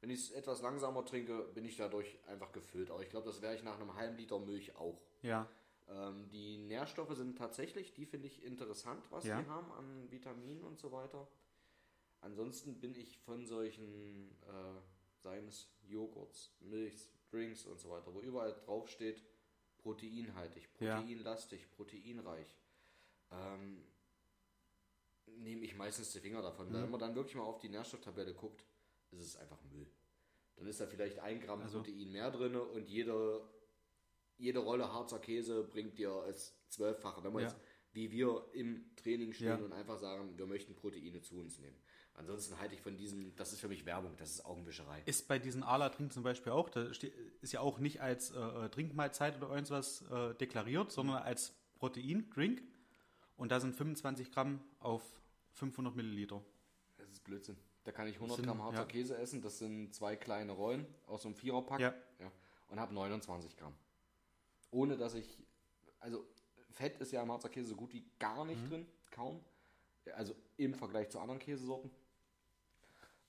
Wenn ich es etwas langsamer trinke, bin ich dadurch einfach gefüllt. Aber ich glaube, das wäre ich nach einem halben Liter Milch auch. Ja. Ähm, die Nährstoffe sind tatsächlich, die finde ich interessant, was Ja. die haben an Vitaminen und so weiter. Ansonsten bin ich von solchen, äh, seien es Joghurts, Milchs, Drinks und so weiter, wo überall drauf steht, proteinhaltig, Ja. proteinlastig, proteinreich, ähm, nehme ich meistens die Finger davon. Mhm. Wenn man dann wirklich mal auf die Nährstofftabelle guckt, ist es einfach Müll. Dann ist da vielleicht ein Gramm Also- Protein mehr drin und jede, jede Rolle Harzer Käse bringt dir als Zwölffache. Wenn wir Ja. jetzt, wie wir im Training stehen Ja. und einfach sagen, wir möchten Proteine zu uns nehmen. Ansonsten halte ich von diesem, das ist für mich Werbung, das ist Augenwischerei. Ist bei diesen Ala-Trink zum Beispiel auch, da ist ja auch nicht als äh, äh, Trinkmahlzeit oder irgendwas äh, deklariert, sondern als Protein-Drink. Und da sind 25 Gramm auf 500 Milliliter. Das ist Blödsinn. Da kann ich 100 sind- Gramm Harzer ja. Käse essen, das sind zwei kleine Rollen aus so einem Viererpack. Ja. und habe 29 Gramm. Ohne dass ich, also Fett ist ja im Harzer Käse so gut wie gar nicht Mhm. drin, kaum. Also im Vergleich zu anderen Käsesorten.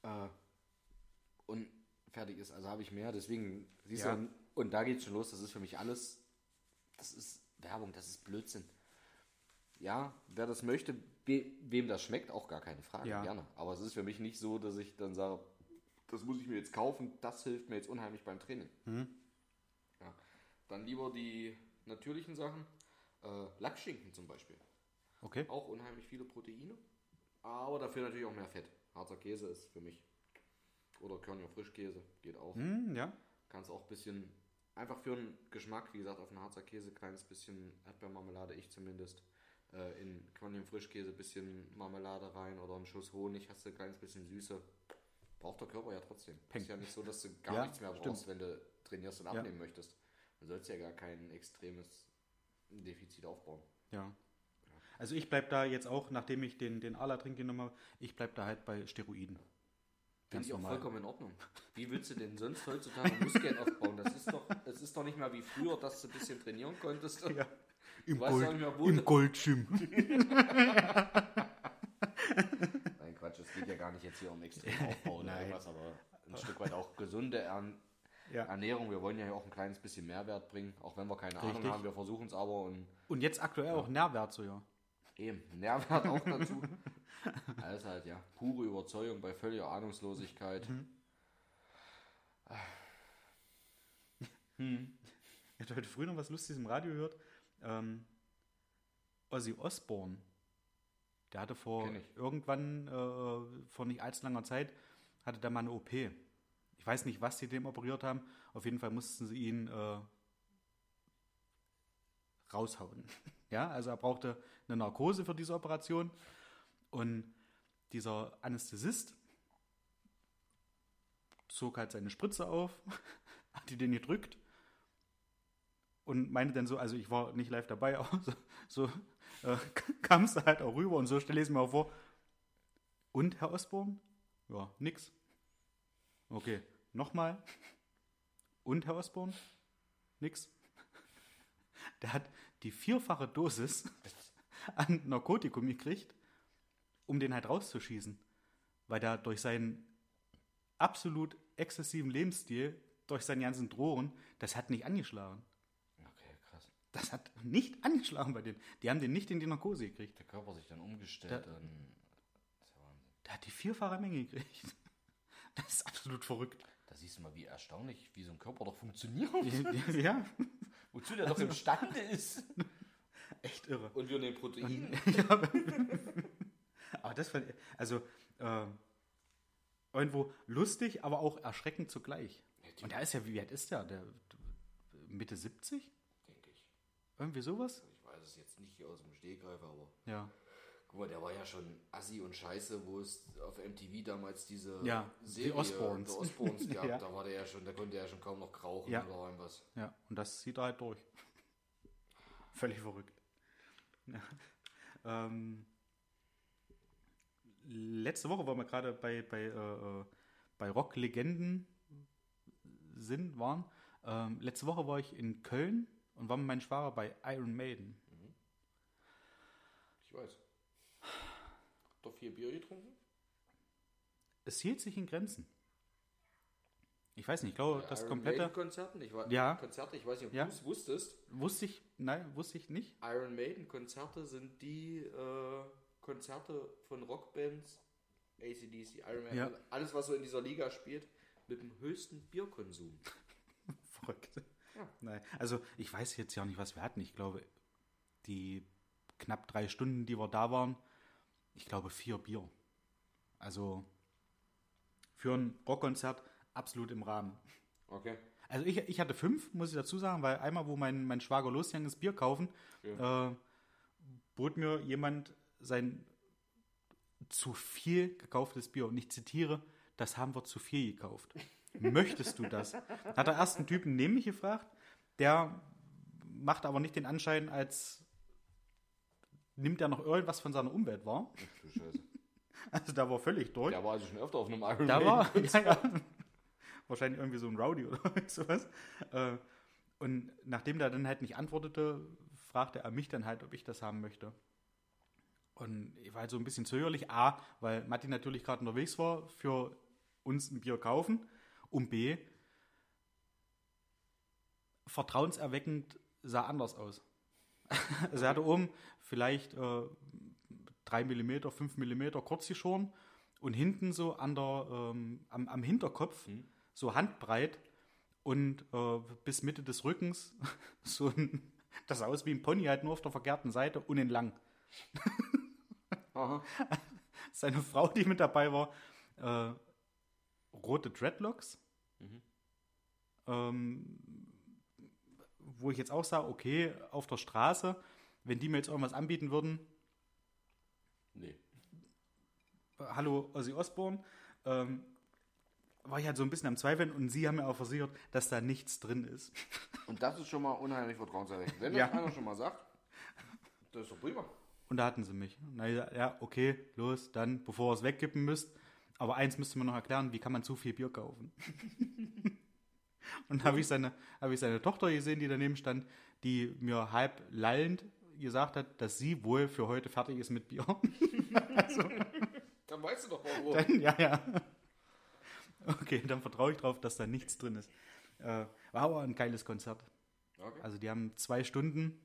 Äh, und fertig ist, also habe ich mehr, deswegen, siehst Ja. du, und da geht schon los, das ist für mich alles, das ist Werbung, das ist Blödsinn. Ja, wer das möchte, wem das schmeckt, auch gar keine Frage, Ja. gerne. Aber es ist für mich nicht so, dass ich dann sage, das muss ich mir jetzt kaufen, das hilft mir jetzt unheimlich beim Training. Ja. Dann lieber die natürlichen Sachen, äh, Lachsschinken zum Beispiel. Okay. Auch unheimlich viele Proteine, aber dafür natürlich auch mehr Fett. Harzer Käse ist für mich. Oder Körniger Frischkäse, geht auch. Hm, ja. Kannst auch ein bisschen, einfach für den Geschmack, wie gesagt, auf einen Harzer Käse, kleines bisschen Erdbeermarmelade, ich zumindest. Äh, in Körniger Frischkäse ein bisschen Marmelade rein oder einen Schuss Honig, hast du ein kleines bisschen Süße. Braucht der Körper ja trotzdem. Peng. Ist ja nicht so, dass du gar Ja, nichts mehr stimmt. brauchst, wenn du trainierst und Ja. abnehmen möchtest. Du sollst ja gar kein extremes Defizit aufbauen. Ja. Also ich bleibe da jetzt auch, nachdem ich den, den Ala-Trink genommen habe, ich bleibe da halt bei Steroiden. Finde ich auch normal. vollkommen in Ordnung. Wie willst du denn sonst heutzutage Muskeln aufbauen? Das ist doch, es ist doch nicht mehr wie früher, dass du ein bisschen trainieren konntest. Ja. Im, Gold, ja nicht im Goldschirm. Nein, Quatsch, es geht ja gar nicht jetzt hier um extrem Aufbau oder irgendwas, aber ein Stück weit auch gesunde Ern Ja. Ernährung. Wir wollen ja auch ein kleines bisschen Mehrwert bringen, auch wenn wir keine Ahnung Richtig. haben. Wir versuchen es aber und Und jetzt aktuell auch Nährwert so, ja. eben, Nährwert auch dazu. Alles halt, ja, pure Überzeugung bei völliger Ahnungslosigkeit. Ich hatte heute früh noch was Lustiges im Radio gehört. Ähm, Ozzy Osbourne, der hatte vor irgendwann, äh, vor nicht allzu langer Zeit, hatte da mal eine OP. Ich weiß nicht, was sie dem operiert haben. Auf jeden Fall mussten sie ihn äh, raushauen. ja, also er brauchte eine Narkose für diese Operation. Und dieser Anästhesist zog halt seine Spritze auf, hat die den gedrückt und meinte dann so, also ich war nicht live dabei, aber so, so äh, kam es halt auch rüber und so stelle ich es mir auch vor. Und, Herr Osborn? Ja, nix. Okay, nochmal. Und, Herr Osborn? Nix. Der hat die vierfache Dosis an Narkotikum gekriegt, um den halt rauszuschießen. Weil der durch seinen absolut exzessiven Lebensstil, durch seine ganzen Drohungen, das hat nicht angeschlagen. Das hat nicht angeschlagen bei denen. Die haben den nicht in die Narkose gekriegt. Der Körper sich dann umgestellt. Da- und, ja Wahnsinn. Der hat die vierfache Menge gekriegt. Das ist absolut verrückt. Da siehst du mal, wie erstaunlich, wie so ein Körper doch funktioniert. ja, Wozu der doch imstande ist. echt irre. Und wir nehmen Protein. ja, aber das fand ich, also äh, irgendwo lustig, aber auch erschreckend zugleich. Und der ist ja, wie alt ist der? der Mitte 70? Irgendwie sowas? Ich weiß es jetzt nicht aus dem Stehgreif, aber Ja. guck mal, der war ja schon assi und scheiße, wo es auf MTV damals diese Ja, die Osbournes. The Osbournes gab. Ja. Da war der ja schon, da konnte er ja schon kaum noch rauchen Ja. oder irgendwas. Ja, und das zieht er halt durch. Völlig verrückt. Ja. Ähm, letzte Woche, weil wir gerade bei, bei, äh, äh, bei Rock-Legenden sind, waren. Ähm, letzte Woche war ich in Köln und war mit meinem Schwager bei Iron Maiden. Ich weiß. Doch vier Bier getrunken? Es hielt sich in Grenzen. Ich weiß nicht, ich glaube, das Iron komplette. Maiden Konzerten, ich war, Ja. Konzerte, ich weiß nicht, ob Ja. du es wusstest. Wusste ich, nein, wusste ich nicht. Iron Maiden Konzerte sind die äh, Konzerte von Rockbands, ACDC, Iron Maiden, Ja. alles was so in dieser Liga spielt, mit dem höchsten Bierkonsum. Verrückt. Ja. Nein, also ich weiß jetzt ja nicht, was wir hatten. Ich glaube, die knapp drei Stunden, die wir da waren, ich glaube vier Bier. Also für ein Rockkonzert absolut im Rahmen. Okay. Also ich, ich hatte fünf, muss ich dazu sagen, weil einmal, wo mein, mein Schwager losgegangen ist, Bier kaufen, äh, bot mir jemand sein zu viel gekauftes Bier. Und ich zitiere, das haben wir zu viel gekauft. Möchtest du das? Hat der ersten Typen neben mich gefragt, der macht aber nicht den Anschein, als nimmt er noch irgendwas von seiner Umwelt wahr. Ach du Scheiße. Also da war völlig durch. Der war also schon öfter auf einem Iron Da war ja, ja, wahrscheinlich irgendwie so ein Rowdy oder sowas. Äh, Und nachdem der dann halt nicht antwortete, fragte er mich dann halt, ob ich das haben möchte. Und ich war halt so ein bisschen zögerlich. A, weil Matti natürlich gerade unterwegs war, für uns ein Bier kaufen. Und B, vertrauenserweckend sah anders aus. also er hatte oben vielleicht äh, 3 mm, 5 mm kurz geschoren und hinten so an der, ähm, am, am Hinterkopf so handbreit und äh, bis Mitte des Rückens so ein, das sah aus wie ein Pony, halt nur auf der verkehrten Seite und in lang. Aha. Seine Frau, die mit dabei war, äh, rote Dreadlocks. Ähm, wo ich jetzt auch sage, okay, auf der Straße, wenn die mir jetzt irgendwas anbieten würden, Nee. hallo Ozzy Osbourne, ähm, war ich halt so ein bisschen am Zweifeln und sie haben mir auch versichert, dass da nichts drin ist. Und das ist schon mal unheimlich vertrauenserweckend. Wenn Ja. das einer schon mal sagt, das ist doch prima. Und da hatten sie mich. Na, ja, ja, okay, los, dann, bevor ihr es wegkippen müsst. Aber eins müsste man noch erklären, wie kann man zu viel Bier kaufen? und habe ich, seine, habe ich seine Tochter gesehen, die daneben stand, die mir halb lallend gesagt hat, dass sie wohl für heute fertig ist mit Bier. Dann weißt du doch warum. Dann, ja, ja. Okay, dann vertraue ich drauf, dass da nichts drin ist. Äh, war aber ein geiles Konzert. Okay. Also die haben zwei Stunden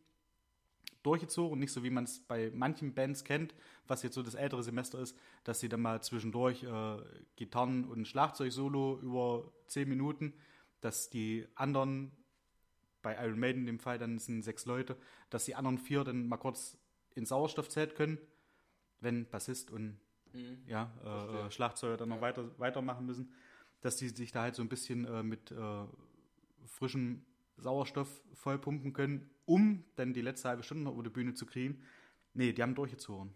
durchgezogen, nicht so wie man es bei manchen Bands kennt, was jetzt so das ältere Semester ist, dass sie dann mal zwischendurch äh, Gitarren und Schlagzeug-Solo über zehn Minuten, dass die anderen, bei Iron Maiden in dem Fall, dann sind sechs Leute, dass die anderen vier dann mal kurz ins Sauerstoffzelt können, wenn Bassist und ja, äh, äh, Schlagzeuger dann noch weiter, weitermachen müssen, dass die sich da halt so ein bisschen äh, mit äh, frischem Sauerstoff vollpumpen können, um dann die letzte halbe Stunde noch über die Bühne zu kriegen. Nee, die haben durchgezogen.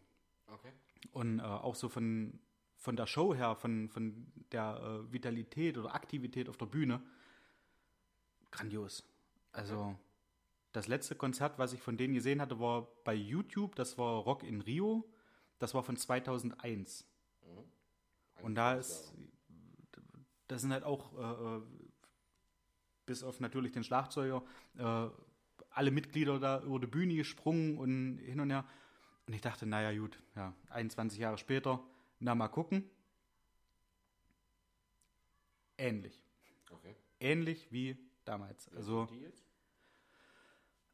Okay. Und äh, auch so von, von der Show her, von, von der äh, Vitalität oder Aktivität auf der Bühne, grandios. Also das letzte Konzert, was ich von denen gesehen hatte, war bei YouTube, das war Rock in Rio, das war von 2001. Und da ist, das sind halt auch, äh, äh, bis auf natürlich den Schlagzeuger, äh, alle Mitglieder da über die Bühne gesprungen und hin und her. Und ich dachte, naja, gut, ja, 21 Jahre später, na mal gucken. Ähnlich. Okay. Ähnlich wie damals. Also, die jetzt?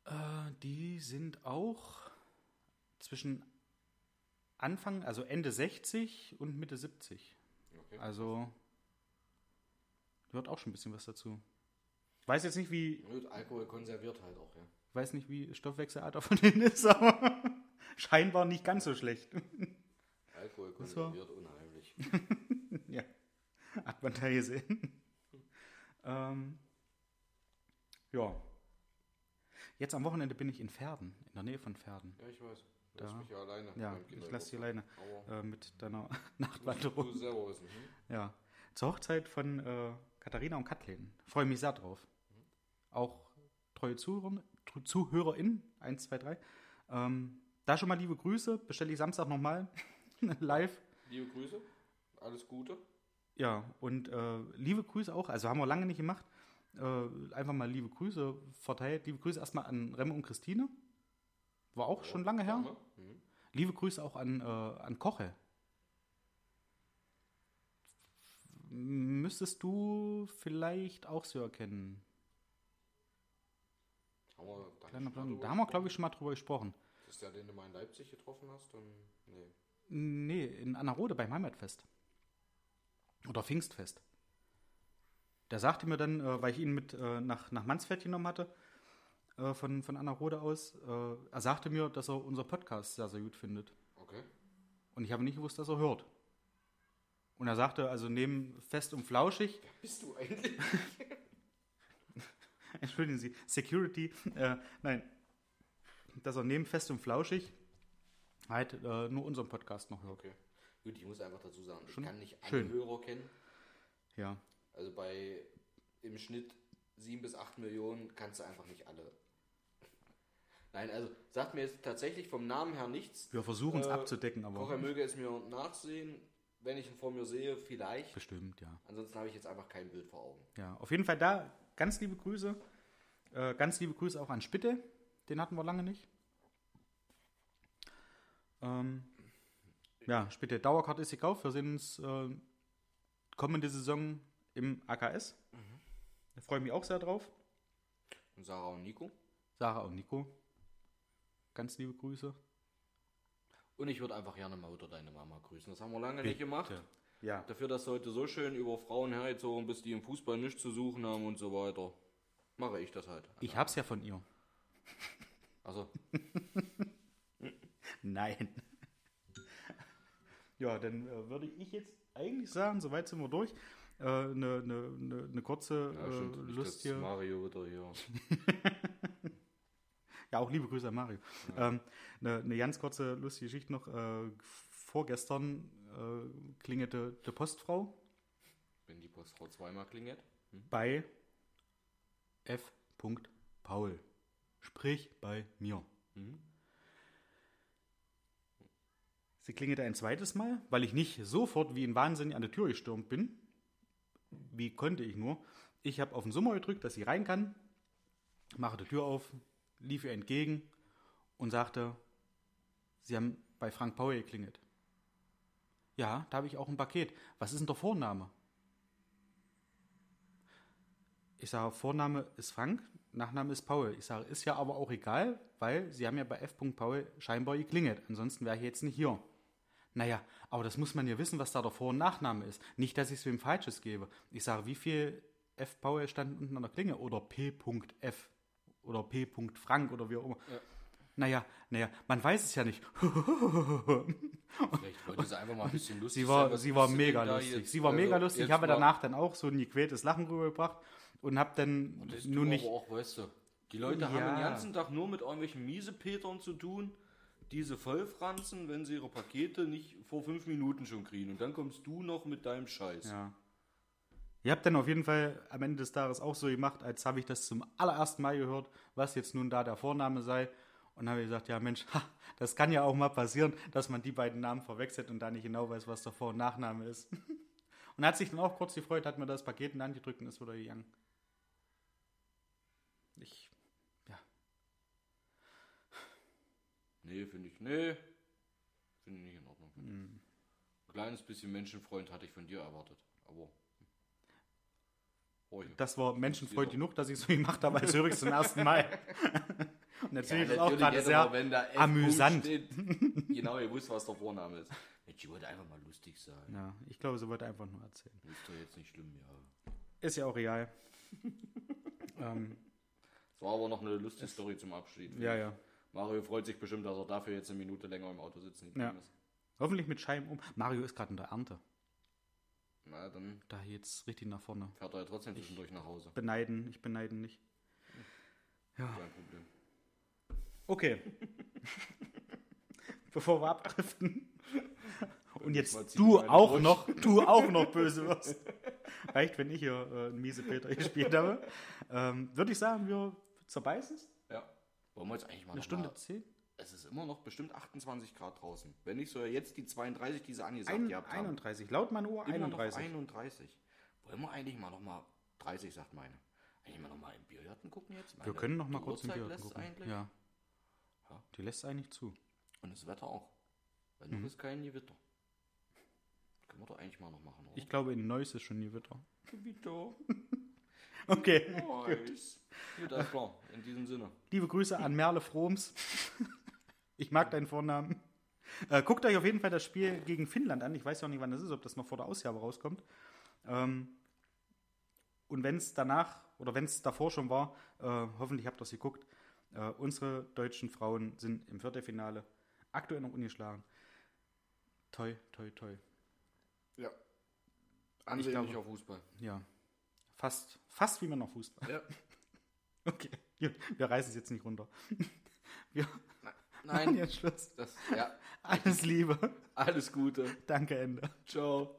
äh, die sind auch zwischen Anfang, also Ende 60 und Mitte 70. Okay. Also gehört auch schon ein bisschen was dazu. Ich weiß jetzt nicht, wie, Gut, Alkohol konserviert halt auch, ja. ich weiß nicht, wie Stoffwechselalter von denen ist, aber scheinbar nicht ganz so schlecht. Alkohol konserviert unheimlich. ja, hat man da gesehen. ähm, ja. Jetzt am Wochenende bin ich in Pferden, in der Nähe von Pferden. Ja, ich weiß. Da. Lass mich ja alleine. Ja, ich lasse dich alleine äh, mit deiner Nachtwanderung. du selber wissen. Hm? Ja. Zur Hochzeit von äh, Katharina und Kathleen. Freue mich sehr drauf. Auch treue Zuhörer, ZuhörerInnen, 1, 2, 3. Ähm, da schon mal liebe Grüße. Bestelle ich Samstag nochmal live. Liebe Grüße. Alles Gute. Ja, und äh, liebe Grüße auch. Also haben wir lange nicht gemacht. Äh, einfach mal liebe Grüße verteilt. Liebe Grüße erstmal an Remme und Christine. War auch schon lange her. Mhm. Liebe Grüße auch an, äh, an Koche. Müsstest du vielleicht auch so erkennen. Haben wir da Kleiner Plan. Da haben wir, glaube ich, schon mal drüber gesprochen. Das ist der, den du mal in Leipzig getroffen hast? Und, nee. Nee, in Anarode beim Heimatfest. Oder Pfingstfest. Der sagte mir dann, äh, weil ich ihn mit äh, nach, nach Mansfeld genommen hatte, äh, von, von Anarode aus, äh, er sagte mir, dass er unser Podcast sehr, sehr gut findet. Okay. Und ich habe nicht gewusst, dass er hört. Und er sagte, also neben Fest und Flauschig, Wer bist du eigentlich? entschuldigen Sie, Security, äh, nein, dass er neben Fest und Flauschig halt äh, nur unseren Podcast noch hört. Okay. Gut, ich muss einfach dazu sagen, ich Schon kann nicht alle schön. Hörer kennen. Ja, Also bei im Schnitt 7 bis 8 Millionen kannst du einfach nicht alle. Nein, also sagt mir jetzt tatsächlich vom Namen her nichts. wir versuchen es Äh, abzudecken, aber Kocher möge es mir nachsehen, wenn ich ihn vor mir sehe, vielleicht. bestimmt, ja. Ansonsten habe ich jetzt einfach kein Bild vor Augen. Ja, auf jeden Fall da ganz liebe Grüße. Äh, ganz liebe Grüße auch an Spitte. Den hatten wir lange nicht. Ähm, ja, Spitte. Dauerkarte ist gekauft. Wir sehen uns äh, kommende Saison im AKS. Da freue ich mich auch sehr drauf. Und Sarah und Nico. Sarah und Nico. Ganz liebe Grüße. Und ich würde einfach gerne mal oder deine Mama grüßen. Das haben wir lange nicht gemacht. Ja. Dafür, dass du heute so schön über Frauen hergezogen bist, die im Fußball nichts zu suchen haben und so weiter, mache ich das halt. Ich hab's ja von ihr. Also, Nein. Ja, dann äh, würde ich jetzt eigentlich sagen, soweit sind wir durch. Eine äh, ne, ne, ne, ne kurze ja, äh, stimmt. Nicht, Lust hier. Mario wieder hier. Ja, auch liebe Grüße an Mario. Eine ähm, ne ganz kurze lustige Geschichte noch. Äh, vorgestern äh, klingelte die Postfrau Wenn die Postfrau zweimal klingelt. bei F. Paul. Sprich bei mir. Mhm. Sie klingelte ein zweites Mal, weil ich nicht sofort wie ein Wahnsinn an der Tür gestürmt bin. Wie konnte ich nur? Ich habe auf den Summer gedrückt, dass sie rein kann, mache die Tür auf, lief ihr entgegen und sagte, Sie haben bei Frank Paul geklingelt. Ja, da habe ich auch ein Paket. Was ist denn der Vorname? Ich sage, Vorname ist Frank, Nachname ist Paul. Ich sage, ist ja aber auch egal, weil Sie haben ja bei F. Paul scheinbar geklingelt. Ansonsten wäre ich jetzt nicht hier. Naja, aber das muss man ja wissen, was da der Vor- und Nachname ist. Nicht, dass ich es wem Falsches gebe. Ich sage, wie viel F. Paul stand unten an der Klinge? Oder P.F. oder P. Frank oder wie auch immer. Ja. Naja, naja, man weiß es ja nicht. Vielleicht wollte sie einfach mal ein bisschen lustig Sie war, sein. Sie war mega lustig. Sie war mega lustig. Ich habe danach dann auch so ein gequältes Lachen rübergebracht und habe dann Das nur nicht. Aber auch, weißt du, die Leute haben Ja. den ganzen Tag nur mit irgendwelchen Miesepetern zu tun, diese vollfranzen, wenn sie ihre Pakete nicht vor fünf Minuten schon kriegen. Und dann kommst du noch mit deinem Scheiß. Ja. Ihr habt dann auf jeden Fall am Ende des Tages auch so gemacht, als habe ich das zum allerersten Mal gehört, was jetzt nun da der Vorname sei. Und habe gesagt, ja Mensch, ha, das kann ja auch mal passieren, dass man die beiden Namen verwechselt und da nicht genau weiß, was der Vor- und Nachname ist. Und hat sich dann auch kurz gefreut, hat mir das Paket in die Hand gedrückt und ist wieder gegangen. Ich, ja, Nee, finde ich, nee. Finde ich nicht in Ordnung. Mm. Ein kleines bisschen Menschenfreund hatte ich von dir erwartet. Aber. Oh, ja. das war Menschenfreund genug, dass ich so gemacht habe, als höre ich es zum ersten Mal. Und erzähle ich das auch natürlich gerade sehr F. amüsant. Steht, genau, ihr wisst, was der Vorname ist. Mensch, ich wollte einfach mal lustig sein. Ja, ich glaube, sie wollte einfach nur erzählen. Ist doch jetzt nicht schlimm, ja. Ist ja auch real. ähm, War aber noch eine lustige Story zum Abschied. ja, ja. Mario freut sich bestimmt, dass er dafür jetzt eine Minute länger im Auto sitzen geblieben Ja. ist. Hoffentlich mit Scheiben um. Mario ist gerade in der Ernte. Na, dann Da jetzt richtig nach vorne. fährt er ja trotzdem zwischendurch nach Hause. Beneiden, ich beneide nicht. Ja, Kein Problem. Okay. Bevor wir abdriften. Und jetzt du auch durch. noch, du auch noch böse wirst. Reicht, wenn ich hier äh, einen miese Peter gespielt habe. Ähm, Würde ich sagen, wir zerbeißen es? Ja. Wollen wir jetzt eigentlich mal Eine noch Stunde Mal, zehn? es ist immer noch bestimmt 28 Grad draußen. Wenn nicht so jetzt die 32, die sie angesagt Ein, gehabt haben. 31. Laut meiner Uhr Immer noch 31. 31. Wollen wir eigentlich mal noch mal 30, sagt meine. Eigentlich mal noch mal im Biergarten gucken jetzt? Wir Meine, können noch mal kurz im Biergarten gucken. Eigentlich. Ja. Ja. Die lässt eigentlich zu. Und das Wetter auch. Weil Mhm. noch ist kein Gewitter. Können wir doch eigentlich mal noch machen, oder? Ich glaube, in Neuss ist schon Gewitter. Gewitter. Okay. Nice. Gut, alles klar. In diesem Sinne. Liebe Grüße an Merle Froms. Ich mag deinen Vornamen. Äh, guckt euch auf jeden Fall das Spiel gegen Finnland an. Ich weiß ja auch nicht, wann das ist, ob das noch vor der Ausgabe rauskommt. Ähm, und wenn es danach oder wenn es davor schon war, äh, hoffentlich habt ihr es geguckt. Äh, unsere deutschen Frauen sind im Viertelfinale aktuell noch ungeschlagen. Toi, toi, toi. Ja. Ansehnlicher Fußball. Ja. Fast, fast wie man noch Fußball. Ja. Okay, wir reißen es jetzt nicht runter. Wir machen Nein. jetzt Schluss. Das, ja. Alles Liebe. Alles Gute. Danke, Ende. Ciao.